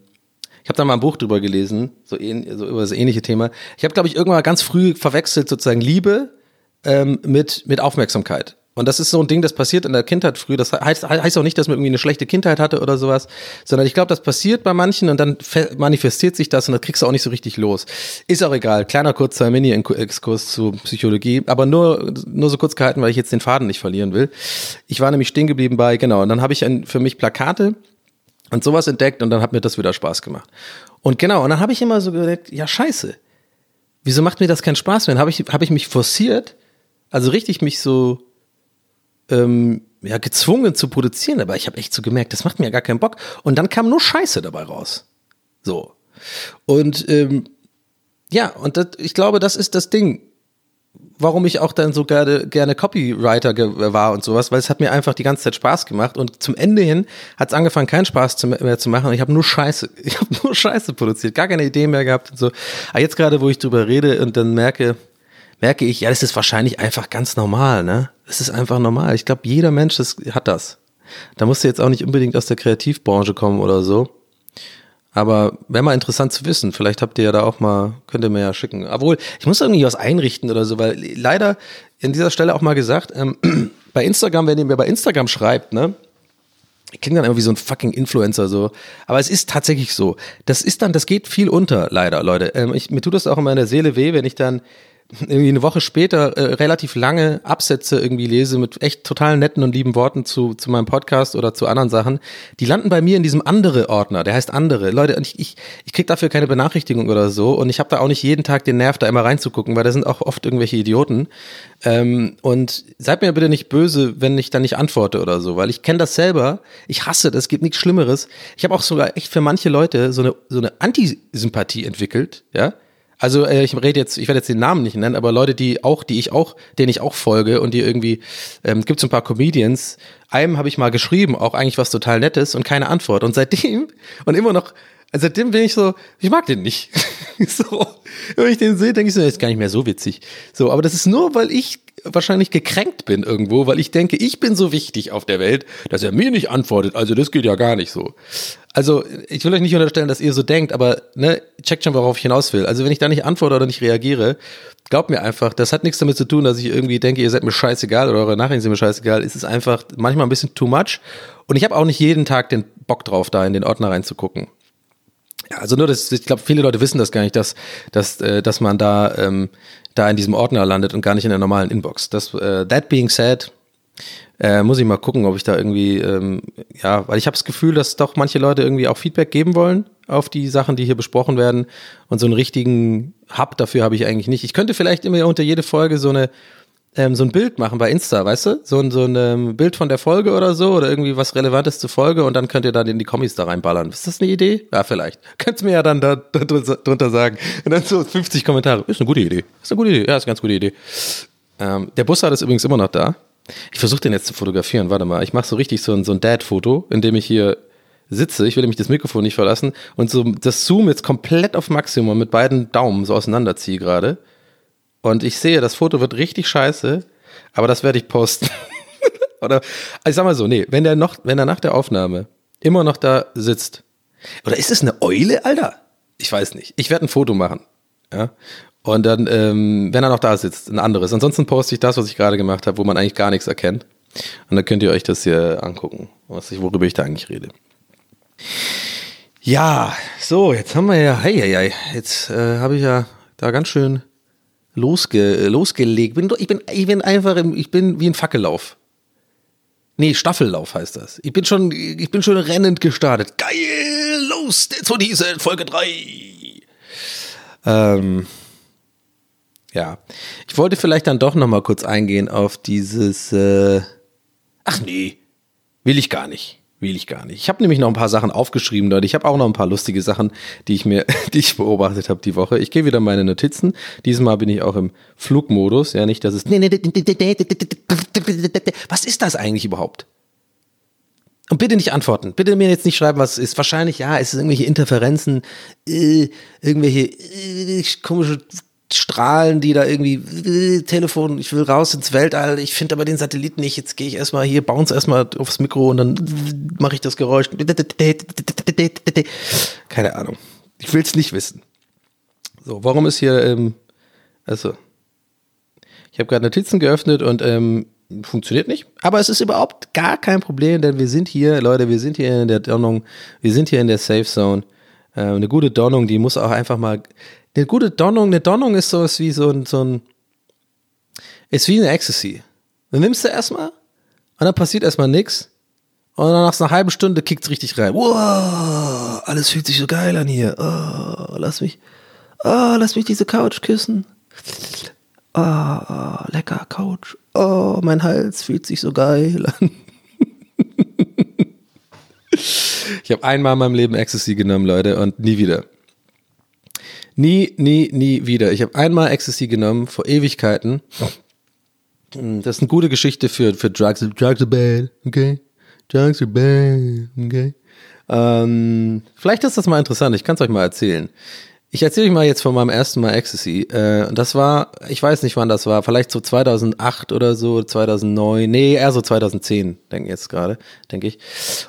habe da mal ein Buch drüber gelesen, so, ähn, so über das ähnliche Thema. Ich habe, glaube ich, irgendwann ganz früh verwechselt sozusagen Liebe ähm, mit, mit Aufmerksamkeit. Und das ist so ein Ding, das passiert in der Kindheit früh. Das heißt, heißt auch nicht, dass man irgendwie eine schlechte Kindheit hatte oder sowas, sondern ich glaube, das passiert bei manchen und dann manifestiert sich das und das kriegst du auch nicht so richtig los. Ist auch egal. Kleiner kurzer Mini-Exkurs zu Psychologie, aber nur, nur so kurz gehalten, weil ich jetzt den Faden nicht verlieren will. Ich war nämlich stehen geblieben bei, genau, und dann habe ich ein, für mich Plakate und sowas entdeckt und dann hat mir das wieder Spaß gemacht. Und genau, und dann habe ich immer so gedacht, ja scheiße, wieso macht mir das keinen Spaß mehr? Dann habe ich, hab ich mich forciert, also richtig mich so ähm, ja, gezwungen zu produzieren, aber ich habe echt so gemerkt, das macht mir gar keinen Bock. Und dann kam nur Scheiße dabei raus. So. Und ähm, ja, und das, ich glaube, das ist das Ding, warum ich auch dann so gerne, gerne Copywriter war und sowas, weil es hat mir einfach die ganze Zeit Spaß gemacht und zum Ende hin hat es angefangen, keinen Spaß zu, mehr zu machen und ich habe nur Scheiße, ich habe nur Scheiße produziert, gar keine Ideen mehr gehabt und so. Aber jetzt gerade, wo ich drüber rede und dann merke, merke ich, ja, das ist wahrscheinlich einfach ganz normal, ne? Es ist einfach normal. Ich glaube, jeder Mensch das, hat das. Da musst du jetzt auch nicht unbedingt aus der Kreativbranche kommen oder so. Aber wäre mal interessant zu wissen. Vielleicht habt ihr ja da auch mal, könnt ihr mir ja schicken. Obwohl, ich muss irgendwie was einrichten oder so, weil leider in dieser Stelle auch mal gesagt, ähm, bei Instagram, wenn ihr mir bei Instagram schreibt, ne, ich klinge dann immer wie so ein fucking Influencer so. Aber es ist tatsächlich so. Das ist dann, das geht viel unter, leider, Leute. Ähm, ich, mir tut das auch in meiner Seele weh, wenn ich dann irgendwie eine Woche später äh, relativ lange Absätze irgendwie lese mit echt total netten und lieben Worten zu, zu meinem Podcast oder zu anderen Sachen, die landen bei mir in diesem andere Ordner, der heißt andere. Leute, ich, ich, ich krieg dafür keine Benachrichtigung oder so und ich habe da auch nicht jeden Tag den Nerv, da immer reinzugucken, weil da sind auch oft irgendwelche Idioten. Ähm, und seid mir bitte nicht böse, wenn ich da nicht antworte oder so, weil ich kenne das selber. Ich hasse das, gibt nichts Schlimmeres. Ich habe auch sogar echt für manche Leute so eine, so eine Antisympathie entwickelt, ja also äh, ich rede jetzt, ich werde jetzt den Namen nicht nennen, aber Leute, die auch, die ich auch, denen ich auch folge und die irgendwie, ähm, gibt es ein paar Comedians. Einem habe ich mal geschrieben, auch eigentlich was total Nettes und keine Antwort. Und seitdem und immer noch, also seitdem bin ich so, ich mag den nicht. so, wenn ich den sehe, denke ich so, ist gar nicht mehr so witzig. So, aber das ist nur, weil ich wahrscheinlich gekränkt bin irgendwo, weil ich denke, ich bin so wichtig auf der Welt, dass er mir nicht antwortet. Also das geht ja gar nicht so. Also ich will euch nicht unterstellen, dass ihr so denkt, aber ne, checkt schon, worauf ich hinaus will. Also wenn ich da nicht antworte oder nicht reagiere, glaubt mir einfach, das hat nichts damit zu tun, dass ich irgendwie denke, ihr seid mir scheißegal oder eure Nachrichten sind mir scheißegal. Es ist einfach manchmal ein bisschen too much. Und ich habe auch nicht jeden Tag den Bock drauf, da in den Ordner reinzugucken. Also nur das, ich glaube, viele Leute wissen das gar nicht, dass, dass, äh, dass man da, ähm, da in diesem Ordner landet und gar nicht in der normalen Inbox. Das, äh, that being said, äh, muss ich mal gucken, ob ich da irgendwie, ähm, ja, weil ich habe das Gefühl, dass doch manche Leute irgendwie auch Feedback geben wollen auf die Sachen, die hier besprochen werden. Und so einen richtigen Hub dafür habe ich eigentlich nicht. Ich könnte vielleicht immer unter jede Folge so eine ähm, so ein Bild machen bei Insta, weißt du? So ein, so ein ähm, Bild von der Folge oder so oder irgendwie was Relevantes zur Folge und dann könnt ihr dann in die Kommis da reinballern. Ist das eine Idee? Ja, vielleicht. Könnt ihr mir ja dann da, drunter sagen. Und dann so 50 Kommentare. Ist eine gute Idee. Ist eine gute Idee. Ja, ist eine ganz gute Idee. Ähm, der Bus hat ist übrigens immer noch da. Ich versuche den jetzt zu fotografieren. Warte mal, ich mache so richtig so ein, so ein Dad-Foto, in dem ich hier sitze. Ich will nämlich das Mikrofon nicht verlassen und so das Zoom jetzt komplett auf Maximum mit beiden Daumen so auseinanderziehe gerade. Und ich sehe, das Foto wird richtig scheiße, aber das werde ich posten. Oder ich sag mal so, nee, wenn der noch, wenn er nach der Aufnahme immer noch da sitzt. Oder ist es eine Eule, Alter? Ich weiß nicht. Ich werde ein Foto machen. Ja. Und dann, ähm, wenn er noch da sitzt, ein anderes. Ansonsten poste ich das, was ich gerade gemacht habe, wo man eigentlich gar nichts erkennt. Und dann könnt ihr euch das hier angucken, was ich, worüber ich da eigentlich rede. Ja, so, jetzt haben wir ja, hey, hey, hey jetzt äh, habe ich ja da ganz schön losge, losgelegt. Bin, ich, bin, ich bin einfach, im, ich bin wie ein Fackellauf. Nee, Staffellauf heißt das. Ich bin schon, ich bin schon rennend gestartet. Geil, los, zu dieser Folge 3. Ähm, ja, ich wollte vielleicht dann doch noch mal kurz eingehen auf dieses, äh, ach nee, will ich gar nicht. Will ich gar nicht. Ich habe nämlich noch ein paar Sachen aufgeschrieben, Leute. Ich habe auch noch ein paar lustige Sachen, die ich mir, die ich beobachtet habe die Woche. Ich gehe wieder meine Notizen. Diesmal bin ich auch im Flugmodus. Ja, nicht, dass es. Was ist das eigentlich überhaupt? Und bitte nicht antworten. Bitte mir jetzt nicht schreiben, was es ist. Wahrscheinlich, ja, es ist irgendwelche Interferenzen, äh, irgendwelche äh, komische Strahlen, die da irgendwie äh, Telefon, ich will raus ins Weltall, ich finde aber den Satelliten nicht, jetzt gehe ich erstmal hier, bounce erstmal aufs Mikro und dann mache ich das Geräusch. Keine Ahnung. Ich will es nicht wissen. So, warum ist hier, ähm, also, ich habe gerade Notizen geöffnet und ähm, funktioniert nicht. Aber es ist überhaupt gar kein Problem, denn wir sind hier, Leute, wir sind hier in der Donnung, wir sind hier in der Safe Zone. Äh, eine gute Donnung, die muss auch einfach mal eine gute Donnung, eine Donnung ist sowas wie so ein, so ein, ist wie eine Ecstasy. Dann nimmst du erstmal und dann passiert erstmal nichts und dann nach einer halben Stunde kickt's richtig rein. Wow, alles fühlt sich so geil an hier. Oh, lass mich, oh, lass mich diese Couch küssen. Oh, lecker Couch. Oh, mein Hals fühlt sich so geil an. ich habe einmal in meinem Leben Ecstasy genommen, Leute, und nie wieder. Nie, nie, nie wieder. Ich habe einmal Ecstasy genommen vor Ewigkeiten. Das ist eine gute Geschichte für, für Drugs. Drugs are bad, okay? Drugs are bad, okay? Ähm, vielleicht ist das mal interessant. Ich kann es euch mal erzählen. Ich erzähle euch mal jetzt von meinem ersten Mal Ecstasy. Äh, das war, ich weiß nicht wann das war, vielleicht so 2008 oder so, 2009, nee, eher so 2010, denke ich jetzt gerade, denke ich.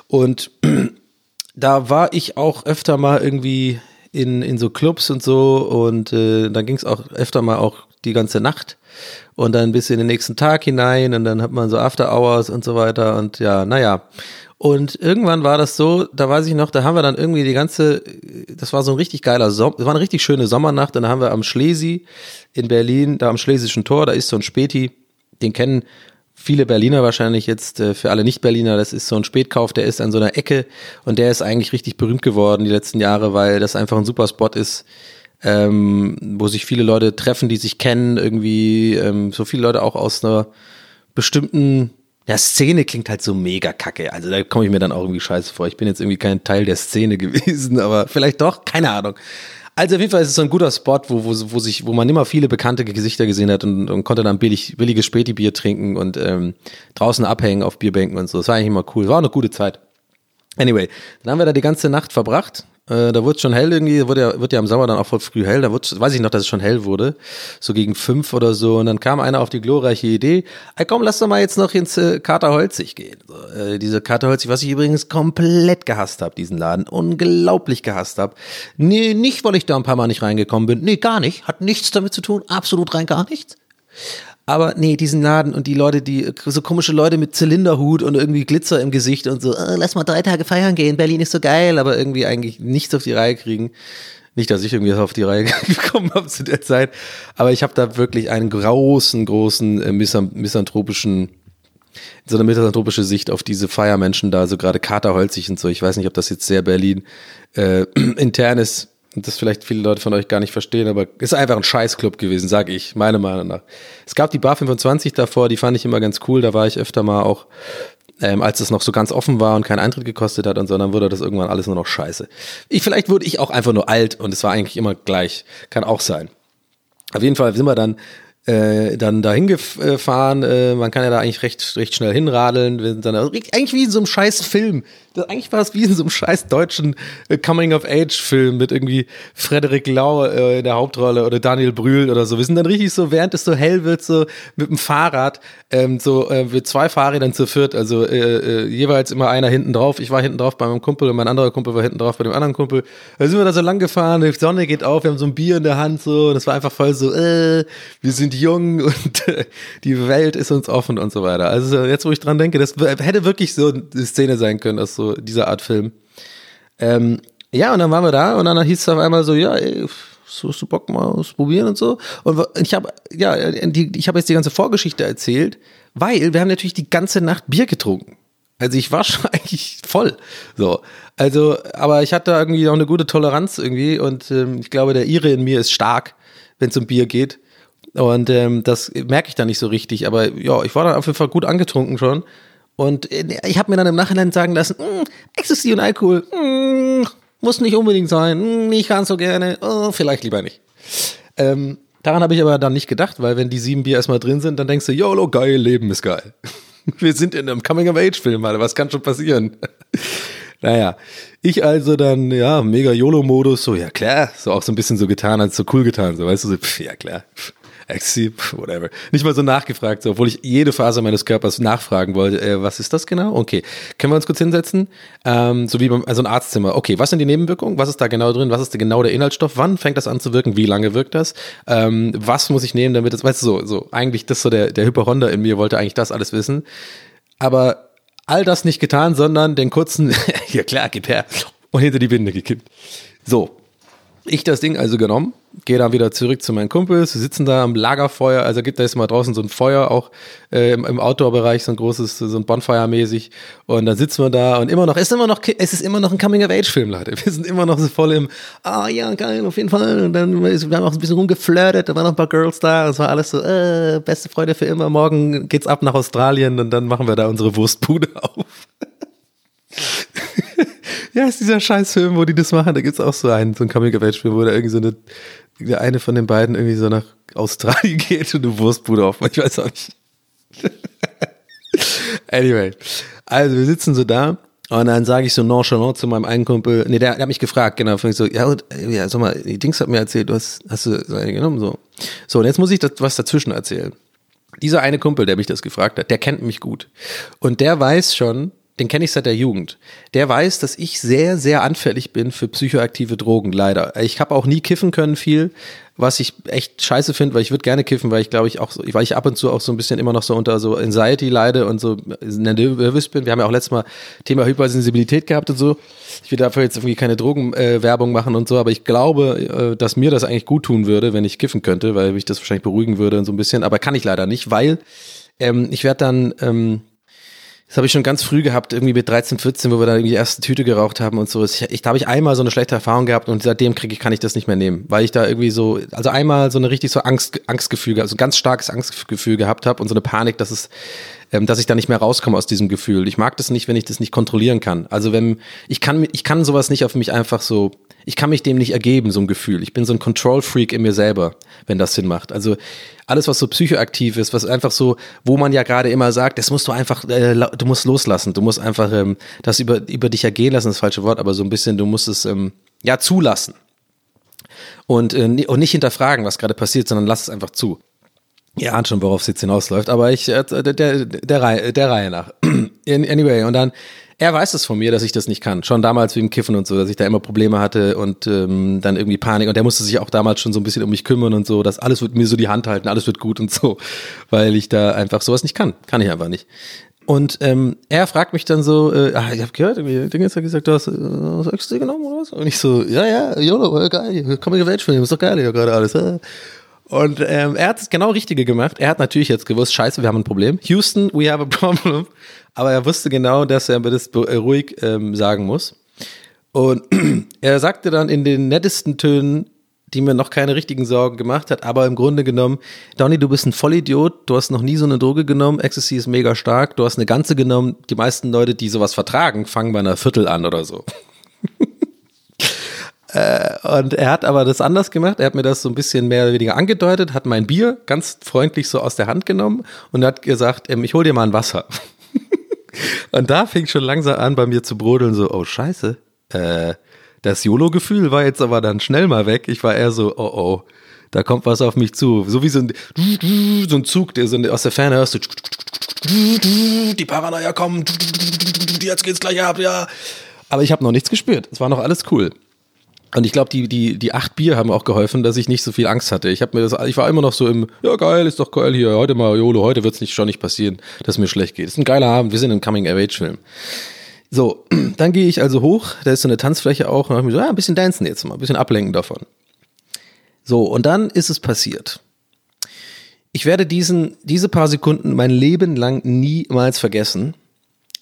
Und da war ich auch öfter mal irgendwie in, in so Clubs und so. Und äh, dann ging es auch öfter mal auch die ganze Nacht. Und dann bis in den nächsten Tag hinein. Und dann hat man so After Hours und so weiter. Und ja, naja. Und irgendwann war das so, da weiß ich noch, da haben wir dann irgendwie die ganze, das war so ein richtig geiler Sommer, das war eine richtig schöne Sommernacht. Und da haben wir am Schlesi in Berlin, da am Schlesischen Tor, da ist so ein Späti, den kennen viele Berliner wahrscheinlich jetzt, äh, für alle Nicht-Berliner, das ist so ein Spätkauf, der ist an so einer Ecke und der ist eigentlich richtig berühmt geworden die letzten Jahre, weil das einfach ein super Spot ist, ähm, wo sich viele Leute treffen, die sich kennen, irgendwie, ähm, so viele Leute auch aus einer bestimmten ja, Szene klingt halt so mega kacke. Also da komme ich mir dann auch irgendwie scheiße vor. Ich bin jetzt irgendwie kein Teil der Szene gewesen, aber vielleicht doch, keine Ahnung. Also auf jeden Fall ist es so ein guter Spot, wo, wo, wo, sich, wo man immer viele bekannte Gesichter gesehen hat und, und konnte dann billig, billiges Späti-Bier trinken und ähm, draußen abhängen auf Bierbänken und so. Das war eigentlich immer cool. War auch eine gute Zeit. Anyway, dann haben wir da die ganze Nacht verbracht äh, da wurde schon hell irgendwie, wird ja, wird ja im Sommer dann auch voll früh hell. Da wird, weiß ich noch, dass es schon hell wurde. So gegen fünf oder so. Und dann kam einer auf die glorreiche Idee, ey komm, lass doch mal jetzt noch ins äh, Katerholzig gehen. So, äh, diese Katerholzig, was ich übrigens komplett gehasst habe, diesen Laden. Unglaublich gehasst habe. Nee, nicht, weil ich da ein paar Mal nicht reingekommen bin. Nee, gar nicht. Hat nichts damit zu tun. Absolut rein gar nichts. Aber nee, diesen Laden und die Leute, die so komische Leute mit Zylinderhut und irgendwie Glitzer im Gesicht und so, äh, lass mal drei Tage feiern gehen, Berlin ist so geil, aber irgendwie eigentlich nichts auf die Reihe kriegen. Nicht, dass ich irgendwie auf die Reihe gekommen habe zu der Zeit, aber ich habe da wirklich einen großen, großen äh, misanthropischen so eine misanthropische Sicht auf diese Feiermenschen da, so gerade Katerholzig und so. Ich weiß nicht, ob das jetzt sehr Berlin äh, intern ist und das vielleicht viele Leute von euch gar nicht verstehen, aber ist einfach ein Scheißclub gewesen, sag ich, meiner Meinung nach. Es gab die Bar 25 davor, die fand ich immer ganz cool, da war ich öfter mal auch, ähm, als es noch so ganz offen war und keinen Eintritt gekostet hat und so, dann wurde das irgendwann alles nur noch scheiße. Ich, vielleicht wurde ich auch einfach nur alt und es war eigentlich immer gleich, kann auch sein. Auf jeden Fall sind wir dann äh, dann dahin gefahren. Äh, man kann ja da eigentlich recht, recht schnell hinradeln. Wir sind dann eigentlich wie in so einem scheiß Film. Das, eigentlich war es wie in so einem scheiß deutschen äh, Coming-of-Age-Film mit irgendwie Frederik Lau äh, in der Hauptrolle oder Daniel Brühl oder so. Wir sind dann richtig so, während es so hell wird, so mit dem Fahrrad, ähm, so äh, mit zwei Fahrrädern zu viert, also äh, äh, jeweils immer einer hinten drauf. Ich war hinten drauf bei meinem Kumpel und mein anderer Kumpel war hinten drauf bei dem anderen Kumpel. Da sind wir da so lang gefahren, die Sonne geht auf, wir haben so ein Bier in der Hand, so, und das war einfach voll so, äh, wir sind jung und äh, die Welt ist uns offen und so weiter. Also jetzt, wo ich dran denke, das hätte wirklich so eine Szene sein können, dass so dieser Art Film. Ähm, ja, und dann waren wir da und dann hieß es auf einmal so, ja, ey, so hast du Bock mal ausprobieren und so. Und ich habe ja, die, ich habe jetzt die ganze Vorgeschichte erzählt, weil wir haben natürlich die ganze Nacht Bier getrunken. Also ich war schon eigentlich voll. So. Also, aber ich hatte irgendwie auch eine gute Toleranz irgendwie und ähm, ich glaube, der Ire in mir ist stark, wenn es um Bier geht. Und ähm, das merke ich dann nicht so richtig. Aber ja, ich war dann auf jeden Fall gut angetrunken schon. Und äh, ich habe mir dann im Nachhinein sagen lassen, mm, Ecstasy und Alkohol, mm, muss nicht unbedingt sein, mm, nicht ganz so gerne, oh, vielleicht lieber nicht. Ähm, daran habe ich aber dann nicht gedacht, weil wenn die sieben Bier erstmal drin sind, dann denkst du, YOLO, geil, Leben ist geil. Wir sind in einem Coming-of-Age-Film, Alter, was kann schon passieren? naja, ich also dann, ja, mega YOLO-Modus, so, ja klar, so auch so ein bisschen so getan, als so cool getan, so, weißt du, so, pff, ja klar, pff, Ecstasy, whatever. Nicht mal so nachgefragt, obwohl ich jede Phase meines Körpers nachfragen wollte, äh, was ist das genau? Okay, können wir uns kurz hinsetzen? Ähm, so wie beim, also ein Arztzimmer. Okay, was sind die Nebenwirkungen? Was ist da genau drin? Was ist genau der Inhaltsstoff? Wann fängt das an zu wirken? Wie lange wirkt das? Ähm, was muss ich nehmen, damit das, weißt du, so, so, eigentlich das so der, der Hyperhonda in mir wollte eigentlich das alles wissen. Aber all das nicht getan, sondern den kurzen, ja klar, gib her, und hinter die Binde gekippt. So, ich das Ding also genommen, gehe dann wieder zurück zu meinen Kumpels, wir sitzen da am Lagerfeuer, also gibt da jetzt mal draußen so ein Feuer, auch äh, im, im Outdoor-Bereich, so ein großes, so ein Bonfire-mäßig. Und dann sitzen wir da und immer noch, ist immer noch, es ist immer noch ein Coming-of-Age-Film, Leute. Wir sind immer noch so voll im, ah ja, geil, auf jeden Fall. Und dann wir haben auch ein bisschen rumgeflirtet, da waren noch ein paar Girls da, es war alles so, äh, beste Freude für immer, morgen geht's ab nach Australien und dann machen wir da unsere Wurstbude auf. Ja, ist dieser Scheißfilm, wo die das machen. Da gibt es auch so einen, so ein Coming-of-Age-Film, wo da irgendwie so eine, der eine von den beiden irgendwie so nach Australien geht und eine Wurstbude aufmacht. Ich weiß auch nicht. anyway. Also, wir sitzen so da und dann sage ich so nonchalant zu meinem einen Kumpel, nee, der, der hat mich gefragt, genau, ich so, ja, und, ja, sag mal, die Dings hat mir erzählt, du hast, hast du so eine genommen, so. So, und jetzt muss ich das, was dazwischen erzählen. Dieser eine Kumpel, der mich das gefragt hat, der kennt mich gut. Und der weiß schon, den kenne ich seit der Jugend. Der weiß, dass ich sehr, sehr anfällig bin für psychoaktive Drogen, leider. Ich habe auch nie kiffen können viel, was ich echt scheiße finde, weil ich würde gerne kiffen, weil ich glaube ich auch, so, weil ich ab und zu auch so ein bisschen immer noch so unter so Anxiety leide und so nervös bin. Wir haben ja auch letztes Mal Thema Hypersensibilität gehabt und so. Ich will dafür jetzt irgendwie keine Drogenwerbung äh, machen und so, aber ich glaube, äh, dass mir das eigentlich gut tun würde, wenn ich kiffen könnte, weil mich das wahrscheinlich beruhigen würde und so ein bisschen. Aber kann ich leider nicht, weil ähm, ich werde dann ähm, das habe ich schon ganz früh gehabt, irgendwie mit 13, 14, wo wir da irgendwie die erste Tüte geraucht haben und so. Ich, ich da habe ich einmal so eine schlechte Erfahrung gehabt und seitdem kriege ich, kann ich das nicht mehr nehmen, weil ich da irgendwie so, also einmal so eine richtig so Angst, Angstgefühl, also ganz starkes Angstgefühl gehabt habe und so eine Panik, dass es, ähm, dass ich da nicht mehr rauskomme aus diesem Gefühl. Ich mag das nicht, wenn ich das nicht kontrollieren kann. Also wenn ich kann, ich kann sowas nicht auf mich einfach so ich kann mich dem nicht ergeben, so ein Gefühl. Ich bin so ein Control-Freak in mir selber, wenn das Sinn macht. Also alles, was so psychoaktiv ist, was einfach so, wo man ja gerade immer sagt, das musst du einfach, äh, du musst loslassen, du musst einfach ähm, das über, über dich ergehen lassen, das falsche Wort, aber so ein bisschen, du musst es ähm, ja zulassen. Und, äh, und nicht hinterfragen, was gerade passiert, sondern lass es einfach zu. Ihr ahnt schon, worauf es jetzt hinausläuft, aber ich, äh, der, der, der, Reihe, der Reihe nach. anyway, und dann er weiß es von mir, dass ich das nicht kann. Schon damals wegen Kiffen und so, dass ich da immer Probleme hatte und ähm, dann irgendwie Panik. Und er musste sich auch damals schon so ein bisschen um mich kümmern und so, dass alles wird mir so die Hand halten, alles wird gut und so, weil ich da einfach sowas nicht kann. Kann ich einfach nicht. Und ähm, er fragt mich dann so, äh, ah, ich habe gehört, Ding hat gesagt, du hast, äh, hast Ecstasy genommen oder was? Und ich so, ja, ja, YOLO, geil, komm ich auf Welt ist doch geil hier gerade alles. Äh. Und ähm, er hat das genau Richtige gemacht. Er hat natürlich jetzt gewusst, scheiße, wir haben ein Problem. Houston, we have a problem. Aber er wusste genau, dass er das äh, ruhig ähm, sagen muss. Und er sagte dann in den nettesten Tönen, die mir noch keine richtigen Sorgen gemacht hat, aber im Grunde genommen, Donny, du bist ein Vollidiot, du hast noch nie so eine Droge genommen, Ecstasy ist mega stark, du hast eine ganze genommen, die meisten Leute, die sowas vertragen, fangen bei einer Viertel an oder so. Äh, und er hat aber das anders gemacht. Er hat mir das so ein bisschen mehr oder weniger angedeutet, hat mein Bier ganz freundlich so aus der Hand genommen und hat gesagt, ähm, ich hol dir mal ein Wasser. und da fing schon langsam an bei mir zu brodeln, so, oh scheiße, äh, das YOLO-Gefühl war jetzt aber dann schnell mal weg. Ich war eher so, oh oh, da kommt was auf mich zu. So wie so ein, so ein Zug, der so aus der Ferne hörst du, die Paranoia kommen, jetzt geht's gleich ab, ja. Aber ich habe noch nichts gespürt. Es war noch alles cool. Und ich glaube, die, die, die acht Bier haben auch geholfen, dass ich nicht so viel Angst hatte. Ich habe mir das, ich war immer noch so im, ja geil, ist doch geil hier, heute mal YOLO, heute wird's nicht schon nicht passieren, dass mir schlecht geht. Ist ein geiler Abend, wir sind im Coming-of-Age-Film. So, dann gehe ich also hoch, da ist so eine Tanzfläche auch, und habe mir so, ja, ein bisschen dancen jetzt mal, ein bisschen ablenken davon. So, und dann ist es passiert. Ich werde diesen, diese paar Sekunden mein Leben lang niemals vergessen,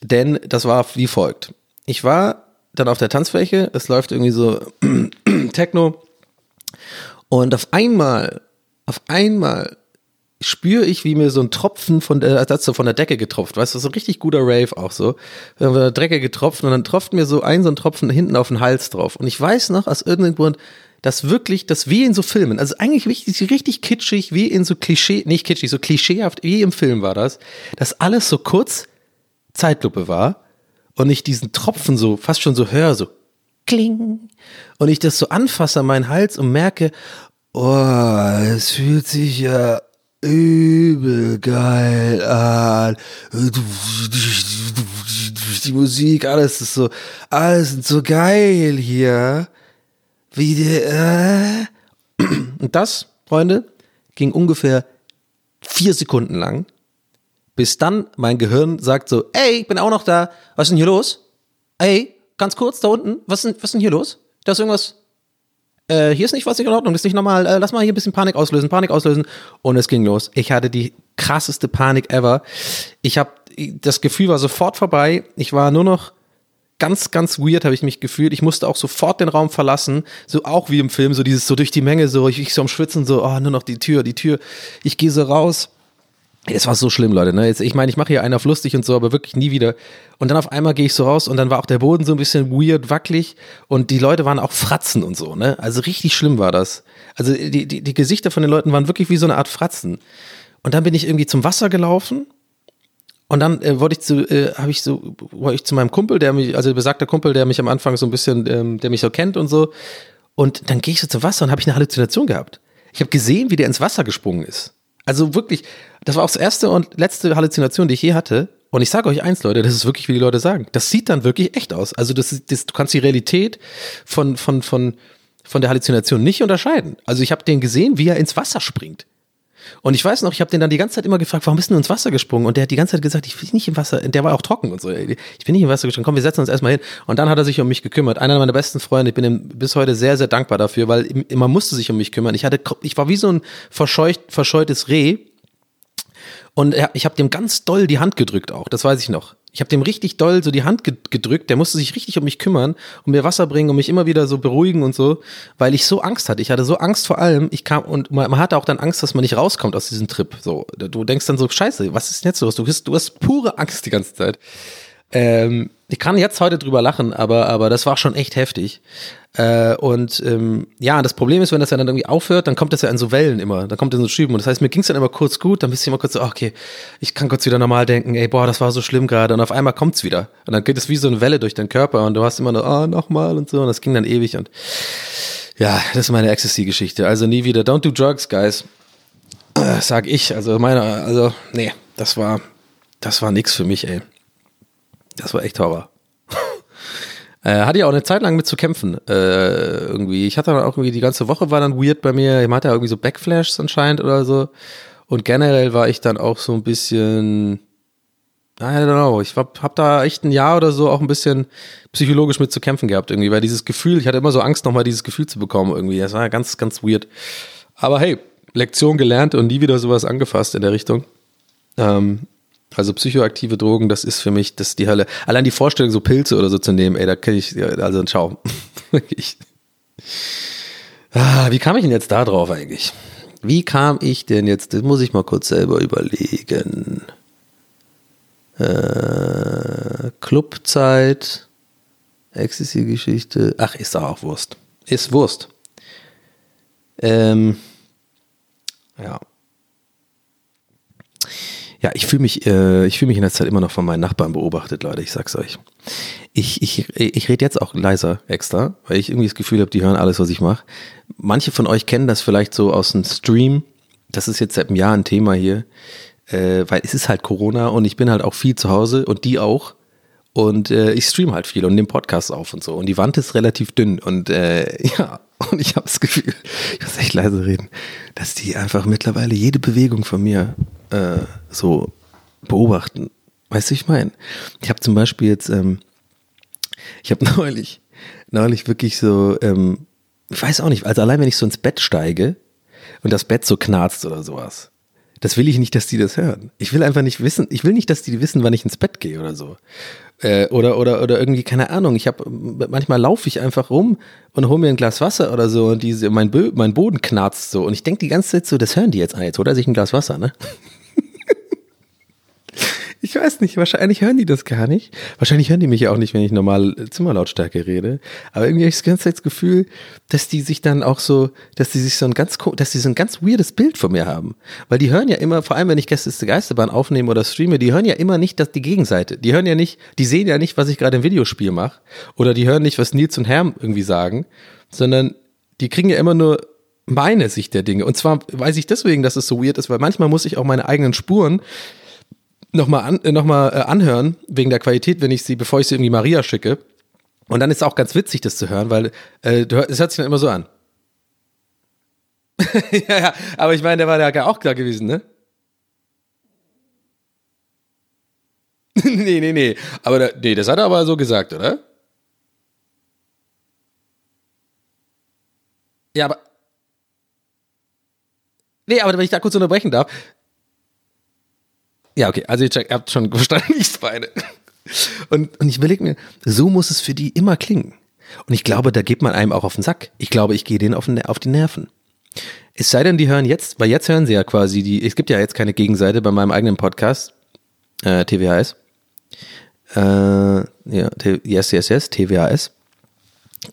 denn das war wie folgt. Ich war dann auf der Tanzfläche, es läuft irgendwie so Techno und auf einmal, auf einmal spüre ich, wie mir so ein Tropfen von der, so von der Decke getropft, weißt du, so ein richtig guter Rave auch so. Von der Decke getropft und dann tropft mir so ein so ein Tropfen hinten auf den Hals drauf. Und ich weiß noch aus irgendeinem Grund, dass wirklich, das wie in so Filmen, also eigentlich richtig, richtig kitschig, wie in so Klischee, nicht kitschig, so klischeehaft, wie im Film war das, dass alles so kurz Zeitlupe war und ich diesen Tropfen so fast schon so höre, so kling. Und ich das so anfasse an meinen Hals und merke, oh, es fühlt sich ja übel geil an. Die Musik, alles ist so, alles ist so geil hier. Wie der, äh. Und das, Freunde, ging ungefähr vier Sekunden lang, bis dann mein Gehirn sagt so, ey, ich bin auch noch da, was ist denn hier los? Ey, ganz kurz, da unten, was ist denn, was denn hier los? Da ist irgendwas, äh, hier ist nicht was nicht in Ordnung, das ist nicht normal, äh, lass mal hier ein bisschen Panik auslösen, Panik auslösen. Und es ging los. Ich hatte die krasseste Panik ever. Ich habe, das Gefühl war sofort vorbei. Ich war nur noch ganz, ganz weird habe ich mich gefühlt. Ich musste auch sofort den Raum verlassen, so auch wie im Film, so dieses so durch die Menge, so ich, ich so am Schwitzen, so, oh, nur noch die Tür, die Tür. Ich gehe so raus. Es war so schlimm, Leute. Ne? Jetzt, ich meine, ich mache hier einen auf lustig und so, aber wirklich nie wieder. Und dann auf einmal gehe ich so raus und dann war auch der Boden so ein bisschen weird, wackelig und die Leute waren auch Fratzen und so. Ne? Also richtig schlimm war das. Also die, die, die Gesichter von den Leuten waren wirklich wie so eine Art Fratzen. Und dann bin ich irgendwie zum Wasser gelaufen und dann äh, wollte ich zu, äh, habe ich so, wollte ich zu meinem Kumpel, der mich, also besagter Kumpel, der mich am Anfang so ein bisschen, ähm, der mich so kennt und so. Und dann gehe ich so zum Wasser und habe ich eine Halluzination gehabt. Ich habe gesehen, wie der ins Wasser gesprungen ist. Also wirklich, das war auch das erste und letzte Halluzination, die ich je hatte. Und ich sage euch eins, Leute, das ist wirklich, wie die Leute sagen. Das sieht dann wirklich echt aus. Also das, das du kannst die Realität von, von, von, von der Halluzination nicht unterscheiden. Also ich habe den gesehen, wie er ins Wasser springt. Und ich weiß noch, ich habe den dann die ganze Zeit immer gefragt, warum bist du ins Wasser gesprungen? Und der hat die ganze Zeit gesagt, ich will nicht im Wasser. Der war auch trocken und so. Ich bin nicht im Wasser gesprungen. Komm, wir setzen uns erstmal hin. Und dann hat er sich um mich gekümmert. Einer meiner besten Freunde. Ich bin ihm bis heute sehr, sehr dankbar dafür, weil man musste sich um mich kümmern. Ich hatte, ich war wie so ein verscheucht, verscheutes Reh. Und ich habe dem ganz doll die Hand gedrückt auch. Das weiß ich noch. Ich habe dem richtig doll so die Hand gedrückt, der musste sich richtig um mich kümmern, um mir Wasser bringen, um mich immer wieder so beruhigen und so, weil ich so Angst hatte. Ich hatte so Angst vor allem, ich kam und man, man hatte auch dann Angst, dass man nicht rauskommt aus diesem Trip. So, du denkst dann so, scheiße, was ist denn jetzt los? Du hast, du hast pure Angst die ganze Zeit. Ähm, ich kann jetzt heute drüber lachen, aber, aber das war schon echt heftig. Äh, und ähm, ja, das Problem ist, wenn das ja dann irgendwie aufhört, dann kommt das ja in so Wellen immer. Dann kommt in so Schüben. Und das heißt, mir ging es dann immer kurz gut, dann bist du immer kurz so, okay, ich kann kurz wieder normal denken, ey, boah, das war so schlimm gerade. Und auf einmal kommt's wieder. Und dann geht es wie so eine Welle durch deinen Körper und du hast immer nur, ah, oh, nochmal und so. Und das ging dann ewig. Und ja, das ist meine Ecstasy-Geschichte. Also nie wieder, don't do drugs, guys. Äh, sag ich. Also meine, also, nee, das war, das war nix für mich, ey. Das war echt Horror. äh, hatte ja auch eine Zeit lang mit zu kämpfen. Äh, irgendwie. Ich hatte dann auch irgendwie die ganze Woche war dann weird bei mir. Ich hatte ja irgendwie so Backflashes anscheinend oder so. Und generell war ich dann auch so ein bisschen. I don't know. Ich hab, hab da echt ein Jahr oder so auch ein bisschen psychologisch mit zu kämpfen gehabt irgendwie, weil dieses Gefühl, ich hatte immer so Angst, nochmal dieses Gefühl zu bekommen irgendwie. Das war ganz, ganz weird. Aber hey, Lektion gelernt und nie wieder sowas angefasst in der Richtung. Ähm, also psychoaktive Drogen, das ist für mich, das ist die Hölle. Allein die Vorstellung, so Pilze oder so zu nehmen, ey, da kann ich, also schau. ich, ah, wie kam ich denn jetzt da drauf eigentlich? Wie kam ich denn jetzt, das muss ich mal kurz selber überlegen. Äh, Clubzeit, Ecstasy-Geschichte, ach, ist da auch Wurst. ist Wurst. Ähm, ja. Ja, ich fühle mich, äh, ich mich in der Zeit immer noch von meinen Nachbarn beobachtet, Leute. Ich sag's euch. Ich, ich, ich rede jetzt auch leiser extra, weil ich irgendwie das Gefühl habe, die hören alles, was ich mache. Manche von euch kennen das vielleicht so aus dem Stream. Das ist jetzt seit einem Jahr ein Thema hier, äh, weil es ist halt Corona und ich bin halt auch viel zu Hause und die auch. Und äh, ich stream halt viel und nehme Podcasts auf und so. Und die Wand ist relativ dünn. Und äh, ja, und ich habe das Gefühl, ich muss echt leise reden, dass die einfach mittlerweile jede Bewegung von mir äh, so beobachten. Weißt du, ich meine? Ich habe zum Beispiel jetzt, ähm, ich habe neulich, neulich wirklich so, ähm, ich weiß auch nicht, also allein wenn ich so ins Bett steige und das Bett so knarzt oder sowas, das will ich nicht, dass die das hören. Ich will einfach nicht wissen, ich will nicht, dass die wissen, wann ich ins Bett gehe oder so. Äh, oder, oder, oder irgendwie, keine Ahnung. Ich habe manchmal laufe ich einfach rum und hole mir ein Glas Wasser oder so und diese, mein, Bö mein Boden knarzt so. Und ich denke die ganze Zeit so, das hören die jetzt an, jetzt oder sich ein Glas Wasser, ne? Ich weiß nicht, wahrscheinlich hören die das gar nicht. Wahrscheinlich hören die mich ja auch nicht, wenn ich normal Zimmerlautstärke rede. Aber irgendwie habe ich das ganze das Gefühl, dass die sich dann auch so, dass die sich so ein ganz, dass die so ein ganz weirdes Bild von mir haben. Weil die hören ja immer, vor allem wenn ich Gäste der Geisterbahn aufnehme oder streame, die hören ja immer nicht dass die Gegenseite. Die hören ja nicht, die sehen ja nicht, was ich gerade im Videospiel mache. Oder die hören nicht, was Nils und Herm irgendwie sagen, sondern die kriegen ja immer nur meine Sicht der Dinge. Und zwar weiß ich deswegen, dass es so weird ist, weil manchmal muss ich auch meine eigenen Spuren nochmal an, äh, noch äh, anhören, wegen der Qualität, wenn ich sie, bevor ich sie irgendwie Maria schicke. Und dann ist es auch ganz witzig, das zu hören, weil äh, es hört sich dann immer so an. ja, ja, aber ich meine, der war ja auch da gewesen, ne? nee, nee, nee. Aber da, nee, das hat er aber so gesagt, oder? Ja, aber. Nee, aber wenn ich da kurz unterbrechen darf, ja, okay, also ihr, habt schon verstanden, ich meine. Und, und ich überlege mir, so muss es für die immer klingen. Und ich glaube, da geht man einem auch auf den Sack. Ich glaube, ich gehe denen auf, den, auf die Nerven. Es sei denn, die hören jetzt, weil jetzt hören sie ja quasi die, es gibt ja jetzt keine Gegenseite bei meinem eigenen Podcast, äh, TWHS. Äh, ja, yes, yes, yes, TWHS.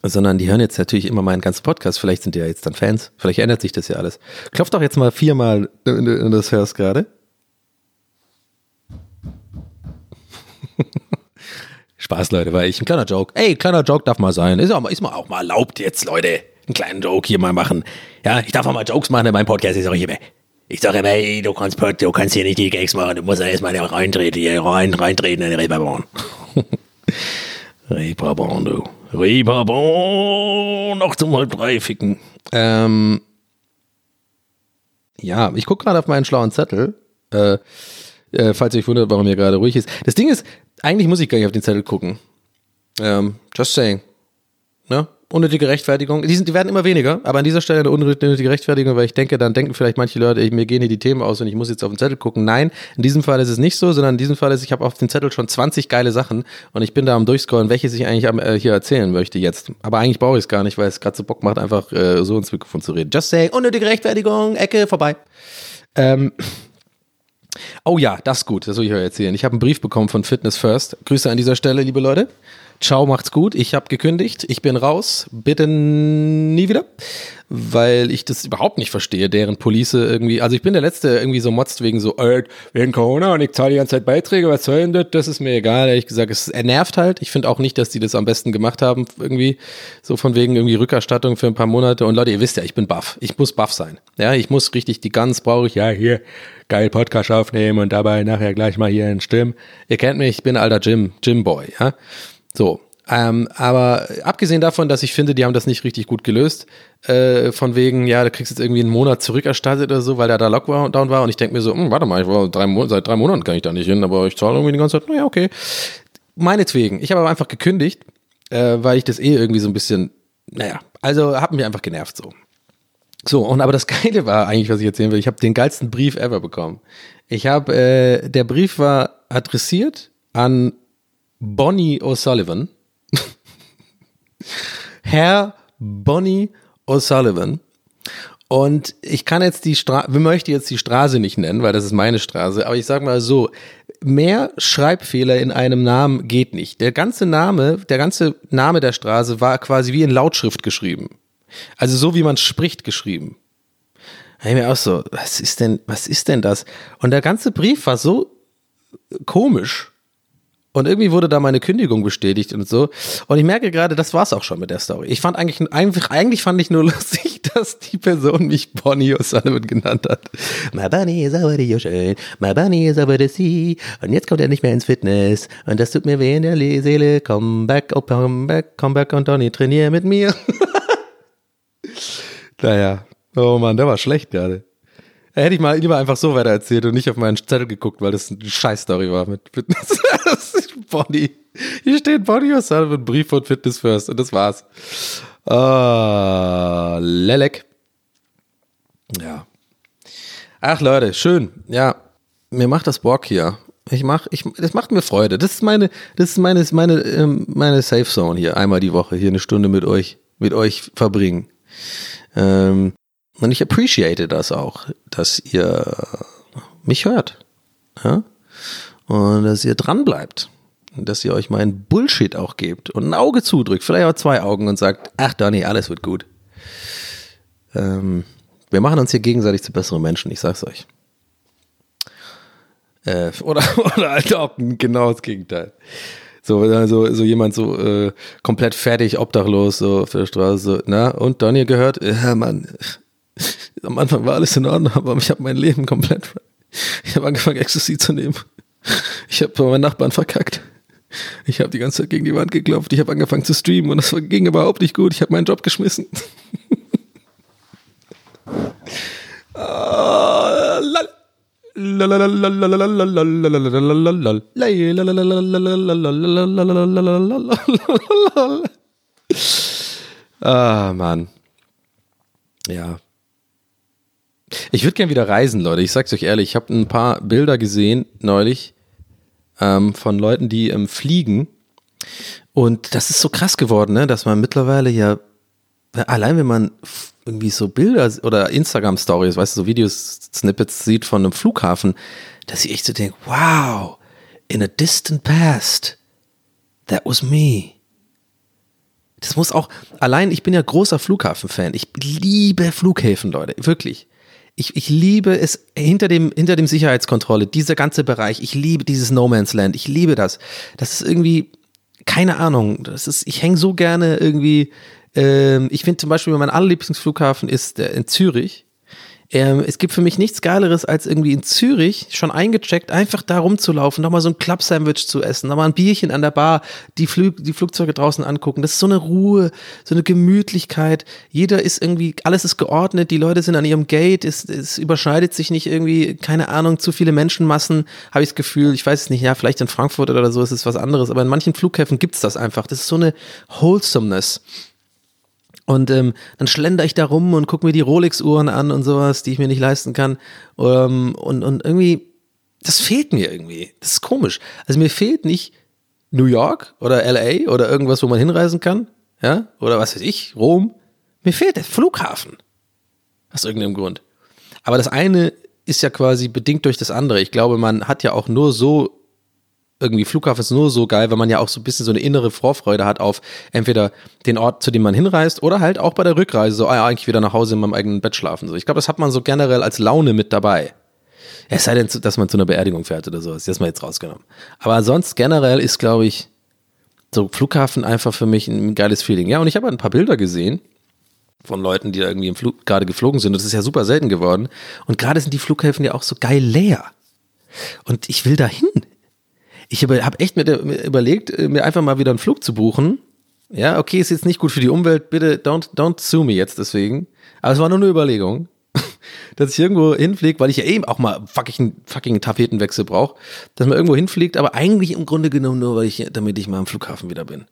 Sondern die hören jetzt natürlich immer meinen ganzen Podcast. Vielleicht sind die ja jetzt dann Fans. Vielleicht ändert sich das ja alles. Klopf doch jetzt mal viermal, wenn du das hörst gerade. Spaß, Leute, weil ich ein kleiner Joke. Ey, kleiner Joke darf mal sein. Ist, auch, ist mal auch mal erlaubt jetzt, Leute. Einen kleinen Joke hier mal machen. Ja, ich darf auch mal Jokes machen in meinem Podcast. Ich sage immer, ich sage immer, ey, du kannst, du kannst hier nicht die Gags machen. Du musst ja erstmal reintreten, hier rein, reintreten in den Reeperbahn. Reeperbahn, du. Reeperbahn, noch zum halb drei ficken. Ähm, ja, ich gucke gerade auf meinen schlauen Zettel. Äh, äh, falls ihr euch wundert, warum hier gerade ruhig ist. Das Ding ist, eigentlich muss ich gar nicht auf den Zettel gucken. Ähm, just saying. Ne? Unnötige Rechtfertigung. Die, sind, die werden immer weniger, aber an dieser Stelle eine unnötige Rechtfertigung, weil ich denke, dann denken vielleicht manche Leute, ich, mir gehen hier die Themen aus und ich muss jetzt auf den Zettel gucken. Nein, in diesem Fall ist es nicht so, sondern in diesem Fall ist, ich habe auf dem Zettel schon 20 geile Sachen und ich bin da am Durchscrollen, welche ich eigentlich am, äh, hier erzählen möchte jetzt. Aber eigentlich brauche ich es gar nicht, weil es gerade so Bock macht, einfach äh, so ins Mikrofon zu reden. Just saying, unnötige Rechtfertigung, Ecke, vorbei. Ähm, Oh ja, das ist gut, das will ich euch erzählen. Ich habe einen Brief bekommen von Fitness First. Grüße an dieser Stelle, liebe Leute. Ciao, macht's gut. Ich habe gekündigt. Ich bin raus. Bitte nie wieder. Weil ich das überhaupt nicht verstehe, deren Police irgendwie. Also ich bin der Letzte, der irgendwie so motzt wegen so, äh, wegen Corona und ich zahle die ganze Zeit Beiträge, was soll denn das? Das ist mir egal. Ehrlich gesagt, es nervt halt. Ich finde auch nicht, dass die das am besten gemacht haben. Irgendwie so von wegen irgendwie Rückerstattung für ein paar Monate. Und Leute, ihr wisst ja, ich bin buff. Ich muss buff sein. Ja, ich muss richtig die Guns brauche ich. Ja, hier geil Podcast aufnehmen und dabei nachher gleich mal hier in Stimmen. Ihr kennt mich, ich bin alter Jim, Jim Boy, ja. So. Ähm, aber abgesehen davon, dass ich finde, die haben das nicht richtig gut gelöst, äh, von wegen, ja, du kriegst jetzt irgendwie einen Monat zurückerstattet oder so, weil da da Lockdown war und ich denke mir so, hm, warte mal, ich war drei seit drei Monaten kann ich da nicht hin, aber ich zahle irgendwie die ganze Zeit, naja, okay. Meinetwegen. Ich habe aber einfach gekündigt, äh, weil ich das eh irgendwie so ein bisschen, naja, also hat mich einfach genervt so. So, und aber das Geile war eigentlich, was ich erzählen will, ich habe den geilsten Brief ever bekommen. Ich habe, äh, der Brief war adressiert an Bonnie O'Sullivan. Herr Bonnie O'Sullivan. Und ich kann jetzt die Straße, wir möchten jetzt die Straße nicht nennen, weil das ist meine Straße, aber ich sag mal so, mehr Schreibfehler in einem Namen geht nicht. Der ganze Name, der ganze Name der Straße war quasi wie in Lautschrift geschrieben. Also so wie man spricht geschrieben. Da ich mir auch so, was ist denn, was ist denn das? Und der ganze Brief war so komisch. Und irgendwie wurde da meine Kündigung bestätigt und so. Und ich merke gerade, das war's auch schon mit der Story. Ich fand eigentlich, eigentlich, fand ich nur lustig, dass die Person mich Bonnie O'Sullivan genannt hat. My Bunny is aber die schön, my Bunny is aber sie. Und jetzt kommt er nicht mehr ins Fitness. Und das tut mir weh in der Le- Seele. Come back, oh, come back, come back und Donny, trainier mit mir. naja, oh Mann, der war schlecht gerade. Hätte ich mal lieber einfach so weiter erzählt und nicht auf meinen Zettel geguckt, weil das eine Scheiß-Story war mit Fitness. Body. Hier steht Body O'Sullivan, Brief von Fitness First und das war's. Ah, Lelek. Ja. Ach Leute, schön. Ja, mir macht das Bock hier. Ich mach, ich, das macht mir Freude. Das ist meine, das ist meine, meine, ähm, meine Safe Zone hier. Einmal die Woche hier eine Stunde mit euch, mit euch verbringen. Ähm, und ich appreciate das auch, dass ihr mich hört. Ja? Und dass ihr dran bleibt. Dass ihr euch meinen Bullshit auch gebt und ein Auge zudrückt, vielleicht auch zwei Augen und sagt, ach Donny, alles wird gut. Ähm, wir machen uns hier gegenseitig zu besseren Menschen, ich sag's euch. Äh, oder, oder halt auch genau das Gegenteil. So, also, so jemand so äh, komplett fertig, obdachlos, so auf der Straße, so, na, und Donny gehört? Ja, Mann, am Anfang war alles in Ordnung, aber ich habe mein Leben komplett. Ich habe angefangen, Ecstasy zu nehmen. Ich habe bei meinen Nachbarn verkackt. Ich habe die ganze Zeit gegen die Wand geklopft. Ich habe angefangen zu streamen und das ging überhaupt nicht gut. Ich habe meinen Job geschmissen. Ah, Mann. Ja. Ich würde gern wieder reisen, Leute. Ich sag's euch ehrlich. Ich habe ein paar Bilder gesehen neulich ähm, von Leuten, die ähm, fliegen. Und das ist so krass geworden, ne? dass man mittlerweile ja, allein wenn man irgendwie so Bilder oder Instagram-Stories, weißt du, so Videos-Snippets sieht von einem Flughafen, dass ich echt so denke, wow, in a distant past, that was me. Das muss auch, allein, ich bin ja großer Flughafen-Fan. Ich liebe Flughäfen, Leute, wirklich. Ich, ich liebe es hinter dem, hinter dem Sicherheitskontrolle, dieser ganze Bereich. Ich liebe dieses No Man's Land. Ich liebe das. Das ist irgendwie, keine Ahnung, das ist, ich hänge so gerne irgendwie, ähm, ich finde zum Beispiel, mein allerlieblingsflughafen ist der in Zürich. Ähm, es gibt für mich nichts Geileres, als irgendwie in Zürich schon eingecheckt, einfach da rumzulaufen, nochmal so ein Club-Sandwich zu essen, nochmal ein Bierchen an der Bar, die, Flug, die Flugzeuge draußen angucken. Das ist so eine Ruhe, so eine Gemütlichkeit. Jeder ist irgendwie, alles ist geordnet, die Leute sind an ihrem Gate, es, es überschneidet sich nicht irgendwie, keine Ahnung, zu viele Menschenmassen, habe ich das Gefühl. Ich weiß es nicht, ja, vielleicht in Frankfurt oder so ist es was anderes, aber in manchen Flughäfen gibt's das einfach. Das ist so eine Wholesomeness. Und ähm, dann schlender ich da rum und gucke mir die Rolex-Uhren an und sowas, die ich mir nicht leisten kann. Ähm, und, und irgendwie, das fehlt mir irgendwie. Das ist komisch. Also mir fehlt nicht New York oder LA oder irgendwas, wo man hinreisen kann. Ja, oder was weiß ich, Rom. Mir fehlt der Flughafen. Aus irgendeinem Grund. Aber das eine ist ja quasi bedingt durch das andere. Ich glaube, man hat ja auch nur so irgendwie Flughafen ist nur so geil, weil man ja auch so ein bisschen so eine innere Vorfreude hat auf entweder den Ort, zu dem man hinreist, oder halt auch bei der Rückreise so, ah ja, eigentlich wieder nach Hause in meinem eigenen Bett schlafen. So, ich glaube, das hat man so generell als Laune mit dabei. Es sei denn, dass man zu einer Beerdigung fährt oder sowas. Das ist mal jetzt rausgenommen. Aber sonst generell ist, glaube ich, so Flughafen einfach für mich ein geiles Feeling. Ja, und ich habe ein paar Bilder gesehen von Leuten, die da irgendwie im Flug gerade geflogen sind. Das ist ja super selten geworden. Und gerade sind die Flughäfen ja auch so geil leer. Und ich will da hin. Ich habe echt mir, überlegt, äh, mir einfach mal wieder einen Flug zu buchen. Ja, okay, ist jetzt nicht gut für die Umwelt. Bitte don't, don't sue me jetzt deswegen. Aber es war nur eine Überlegung, dass ich irgendwo hinfliege, weil ich ja eben auch mal fucking, fucking Tapetenwechsel brauche, dass man irgendwo hinfliegt, aber eigentlich im Grunde genommen nur, weil ich, damit ich mal am Flughafen wieder bin.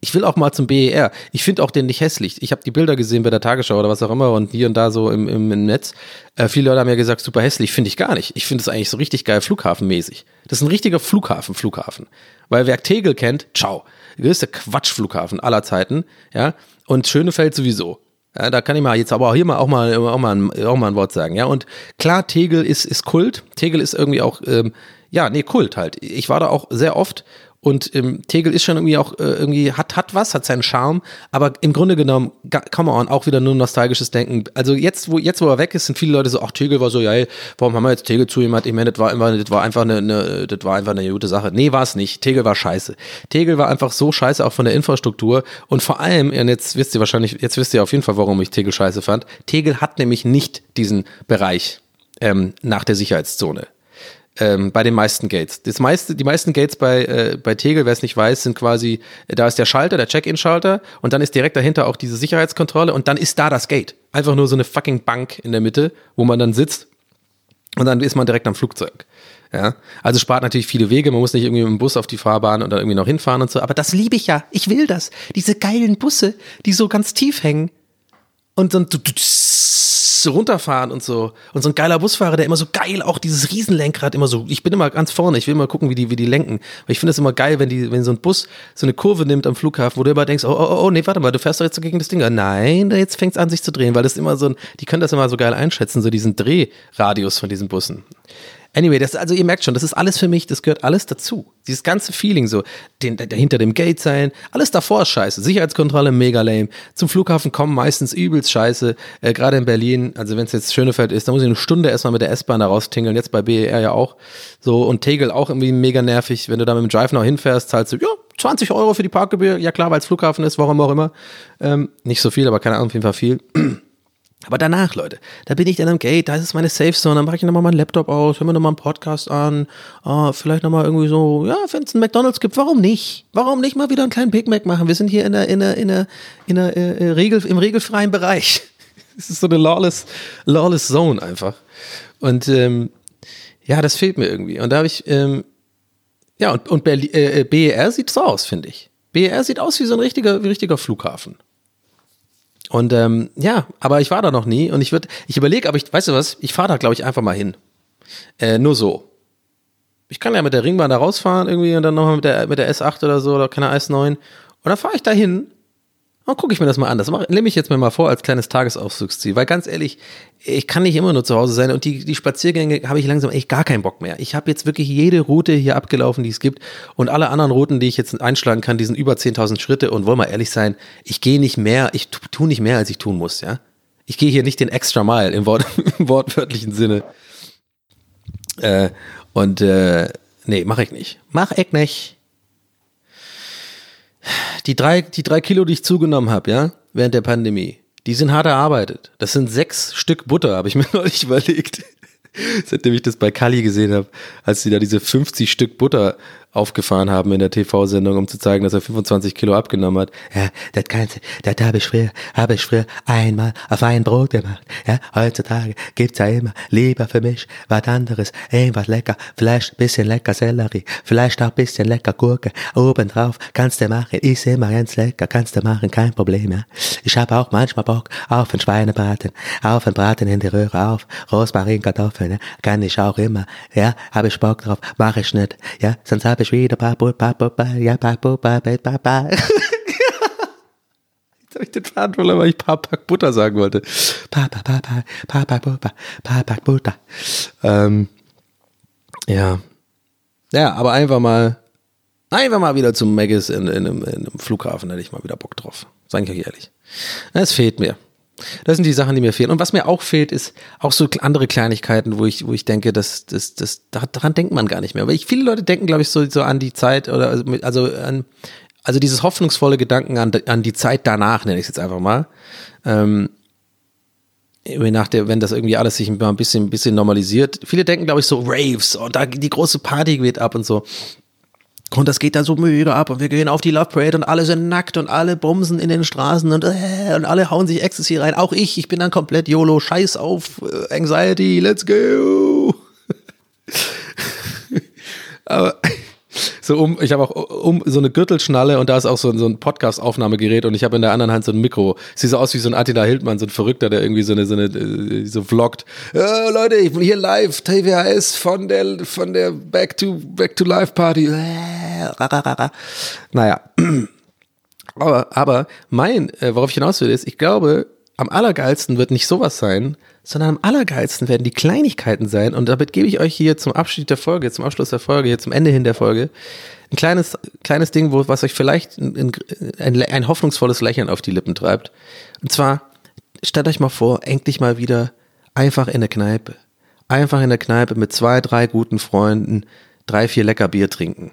Ich will auch mal zum BER. Ich finde auch den nicht hässlich. Ich habe die Bilder gesehen bei der Tagesschau oder was auch immer und hier und da so im, im, im Netz. Äh, viele Leute haben ja gesagt, super hässlich. Finde ich gar nicht. Ich finde es eigentlich so richtig geil flughafenmäßig. Das ist ein richtiger Flughafen, Flughafen. Weil wer Tegel kennt, ciao. Der größte Quatschflughafen aller Zeiten. Ja. Und Schönefeld sowieso. Ja, da kann ich mal jetzt aber auch hier mal auch mal auch mal ein, auch mal ein Wort sagen. Ja. Und klar, Tegel ist, ist Kult. Tegel ist irgendwie auch, ähm, ja, nee, Kult halt. Ich war da auch sehr oft Und ähm, Tegel ist schon irgendwie auch äh, irgendwie hat hat was, hat seinen Charme, aber im Grunde genommen, come on, auch wieder nur nostalgisches Denken. Also jetzt, wo jetzt wo er weg ist, sind viele Leute so, ach Tegel war so, ja, ey, warum haben wir jetzt Tegel zu jemand? Ich meine, das war immer, das war einfach eine, eine, das war einfach eine gute Sache. Nee, war es nicht. Tegel war scheiße. Tegel war einfach so scheiße auch von der Infrastruktur und vor allem, und jetzt wisst ihr wahrscheinlich, jetzt wisst ihr auf jeden Fall, warum ich Tegel scheiße fand. Tegel hat nämlich nicht diesen Bereich ähm, nach der Sicherheitszone ähm, bei den meisten Gates. Das meiste, die meisten Gates bei, äh, bei Tegel, wer es nicht weiß, sind quasi, da ist der Schalter, der Check-in-Schalter und dann ist direkt dahinter auch diese Sicherheitskontrolle und dann ist da das Gate. Einfach nur so eine fucking Bank in der Mitte, wo man dann sitzt und dann ist man direkt am Flugzeug. Ja, also spart natürlich viele Wege, man muss nicht irgendwie mit dem Bus auf die Fahrbahn und dann irgendwie noch hinfahren und so, aber das liebe ich ja. Ich will das. Diese geilen Busse, die so ganz tief hängen und dann so runterfahren und so. Und so ein geiler Busfahrer, der immer so geil auch dieses Riesenlenkrad immer so, ich bin immer ganz vorne, ich will mal gucken, wie die, wie die lenken. Weil ich finde es immer geil, wenn die, wenn so ein Bus so eine Kurve nimmt am Flughafen, wo du immer denkst, oh, oh, oh, nee, warte mal, du fährst doch jetzt gegen das Ding. Nein, jetzt fängt es an, sich zu drehen, weil das immer so ein, die können das immer so geil einschätzen, so diesen Drehradius von diesen Bussen. Anyway, das, also ihr merkt schon, das ist alles für mich, das gehört alles dazu. Dieses ganze Feeling so, den, der, hinter dem Gate sein, alles davor ist scheiße. Sicherheitskontrolle mega lame. Zum Flughafen kommen meistens übelst scheiße. Äh, Gerade in Berlin, also wenn es jetzt Schönefeld ist, da muss ich eine Stunde erstmal mit der S-Bahn da raustingeln. Jetzt bei BER ja auch. So und Tegel auch irgendwie mega nervig. Wenn du da mit dem Drive noch hinfährst, zahlst du, ja, 20 Euro für die Parkgebühr. Ja klar, weil es Flughafen ist, warum auch immer. Ähm, nicht so viel, aber keine Ahnung, auf jeden Fall viel. Aber danach, Leute, da bin ich dann am Gate, da ist meine Safe Zone, dann mache ich nochmal meinen Laptop aus, höre mir nochmal einen Podcast an, ah, vielleicht nochmal irgendwie so, ja, wenn es einen McDonalds gibt, warum nicht? Warum nicht mal wieder einen kleinen Big Mac machen? Wir sind hier in der, in der, in der, in der äh, Regel, im regelfreien Bereich. Es ist so eine lawless, lawless Zone einfach. Und ähm, ja, das fehlt mir irgendwie. Und da habe ich, ähm, ja, und, und Berli äh, BER sieht so aus, finde ich. BER sieht aus wie so ein richtiger, wie richtiger Flughafen. Und ähm, ja, aber ich war da noch nie und ich würde, ich überlege, aber ich, weißt du was, ich fahre da, glaube ich, einfach mal hin. Äh, nur so. Ich kann ja mit der Ringbahn da rausfahren irgendwie und dann nochmal mit der, mit der S8 oder so oder keine S9. Und dann fahre ich da hin und gucke ich mir das mal an. Das nehme ich jetzt mir mal vor als kleines Tagesausflugsziel. Weil ganz ehrlich, ich kann nicht immer nur zu Hause sein und die, die Spaziergänge habe ich langsam echt gar keinen Bock mehr. Ich habe jetzt wirklich jede Route hier abgelaufen, die es gibt und alle anderen Routen, die ich jetzt einschlagen kann, die sind über 10.000 Schritte und wollen wir ehrlich sein, ich gehe nicht mehr, ich tu, tu nicht mehr, als ich tun muss, ja. Ich gehe hier nicht den extra Mile im, Wort, im wortwörtlichen Sinne. Äh, und äh, nee, mache ich nicht. Mach ich nicht. Die drei, die drei Kilo, die ich zugenommen habe, ja, während der Pandemie, die sind hart erarbeitet. Das sind sechs Stück Butter, habe ich mir neulich überlegt. Seitdem ich das bei Kali gesehen habe, als sie da diese 50 Stück Butter aufgefahren haben in der TV-Sendung, um zu zeigen, dass er 25 Kilo abgenommen hat. Ja, das Ganze, das habe ich früher, habe ich früher einmal auf ein Brot gemacht. Ja, heutzutage gibt's ja immer lieber für mich was anderes, irgendwas lecker, vielleicht bisschen lecker Sellerie, vielleicht auch bisschen lecker Gurke, obendrauf kannst du machen, ist immer ganz lecker, kannst du machen, kein Problem, ja. Ich habe auch manchmal Bock auf einen Schweinebraten, auf einen Braten in die Röhre, auf Rosmarin, Kartoffeln, ja, kann ich auch immer, ja, habe ich Bock drauf, mache ich nicht, ja, sonst habe ich wieder Papu, Papu, Pa- ja, Pa- Pa- Pa- Jetzt habe ich den Faden verloren, weil ich Papak Butter sagen wollte. Papa, Papa, Papa, Papa, Papak Butter. Ähm, ja. Ja, aber einfach mal, einfach mal wieder zum Maggis in, in, einem, in einem Flughafen, hätte ich mal wieder Bock drauf. Sag ich euch ehrlich. Es fehlt mir. Das sind die Sachen, die mir fehlen. Und was mir auch fehlt, ist auch so andere Kleinigkeiten, wo ich, wo ich denke, das, das, das, daran denkt man gar nicht mehr. Weil ich, viele Leute denken, glaube ich, so, so an die Zeit oder also also an, also dieses hoffnungsvolle Gedanken an, an die Zeit danach, nenne ich es jetzt einfach mal. Ähm, nach der, wenn das irgendwie alles sich mal ein bisschen, ein bisschen normalisiert. Viele denken, glaube ich, so Raves und da die große Party geht ab und so. Und das geht da so mega ab und wir gehen auf die Love Parade und alle sind nackt und alle bumsen in den Straßen und, äh, und alle hauen sich Ecstasy rein. Auch ich, ich bin dann komplett YOLO, scheiß auf äh, Anxiety, let's go. Aber so um, ich habe auch um so eine Gürtelschnalle und da ist auch so, so ein Podcast-Aufnahmegerät und ich habe in der anderen Hand so ein Mikro. Sieht so aus wie so ein Attila Hildmann, so ein Verrückter, der irgendwie so eine, so eine, äh, so vloggt. Äh, Leute, ich bin hier live, TWHS von der, von der Back to, Back to Life Party. Äh, Naja. Aber, aber mein, äh, worauf ich hinaus will, ist, ich glaube, am allergeilsten wird nicht sowas sein, sondern am allergeilsten werden die Kleinigkeiten sein. Und damit gebe ich euch hier zum Abschied der Folge, zum Abschluss der Folge, hier zum Ende hin der Folge, ein kleines, kleines Ding, wo, was euch vielleicht ein, ein, ein hoffnungsvolles Lächeln auf die Lippen treibt. Und zwar, stellt euch mal vor, endlich mal wieder einfach in der Kneipe. Einfach in der Kneipe mit zwei, drei guten Freunden drei, vier lecker Bier trinken.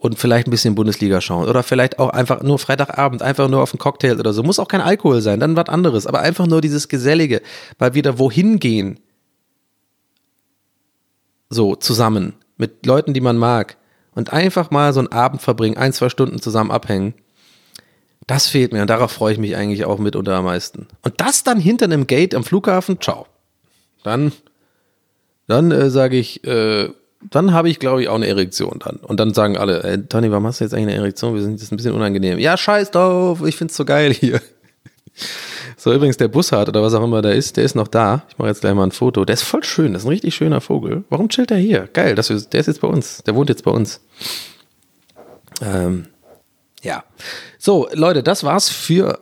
Und vielleicht ein bisschen Bundesliga schauen. Oder vielleicht auch einfach nur Freitagabend, einfach nur auf einen Cocktail oder so. Muss auch kein Alkohol sein, dann was anderes. Aber einfach nur dieses Gesellige, mal wieder wohin gehen. So, zusammen. Mit Leuten, die man mag. Und einfach mal so einen Abend verbringen, ein, zwei Stunden zusammen abhängen. Das fehlt mir und darauf freue ich mich eigentlich auch mitunter am meisten. Und das dann hinter einem Gate am Flughafen, ciao. Dann, dann äh, sage ich, äh, dann habe ich, glaube ich, auch eine Erektion dann. Und dann sagen alle, ey, Tony, warum hast du jetzt eigentlich eine Erektion? Wir sind ist ein bisschen unangenehm. Ja, scheiß drauf, ich find's so geil hier. So, übrigens, der Bussard oder was auch immer da ist, der ist noch da. Ich mache jetzt gleich mal ein Foto. Der ist voll schön, das ist ein richtig schöner Vogel. Warum chillt er hier? Geil, das ist, der ist jetzt bei uns. Der wohnt jetzt bei uns. Ähm, ja. So, Leute, das war's für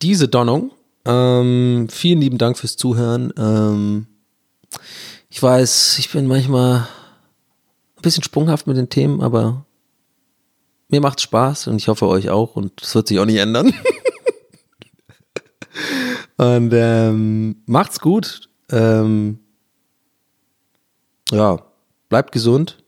diese Donnung. Ähm, vielen lieben Dank fürs Zuhören. Ähm, ich weiß, ich bin manchmal ein bisschen sprunghaft mit den Themen, aber mir macht's Spaß und ich hoffe euch auch und es wird sich auch nicht ändern. und ähm, macht's gut. Ähm, ja, bleibt gesund.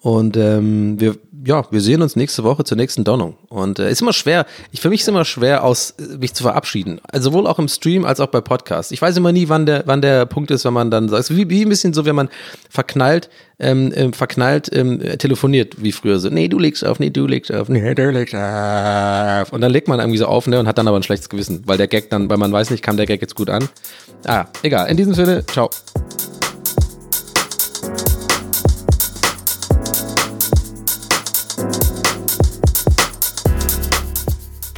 Und ähm, wir, ja, wir sehen uns nächste Woche zur nächsten Donnung. Und äh, ist immer schwer, ich, für mich ist immer schwer, aus mich zu verabschieden. Also sowohl auch im Stream als auch bei Podcasts. Ich weiß immer nie, wann der, wann der Punkt ist, wenn man dann sagt, wie, wie ein bisschen so, wenn man verknallt, ähm, ähm, verknallt ähm, telefoniert, wie früher so, nee, du legst auf, nee, du legst auf, nee, du legst auf. Und dann legt man irgendwie so auf, ne, und hat dann aber ein schlechtes Gewissen, weil der Gag dann, weil man weiß nicht, kam der Gag jetzt gut an. Ah, egal. In diesem Sinne, ciao.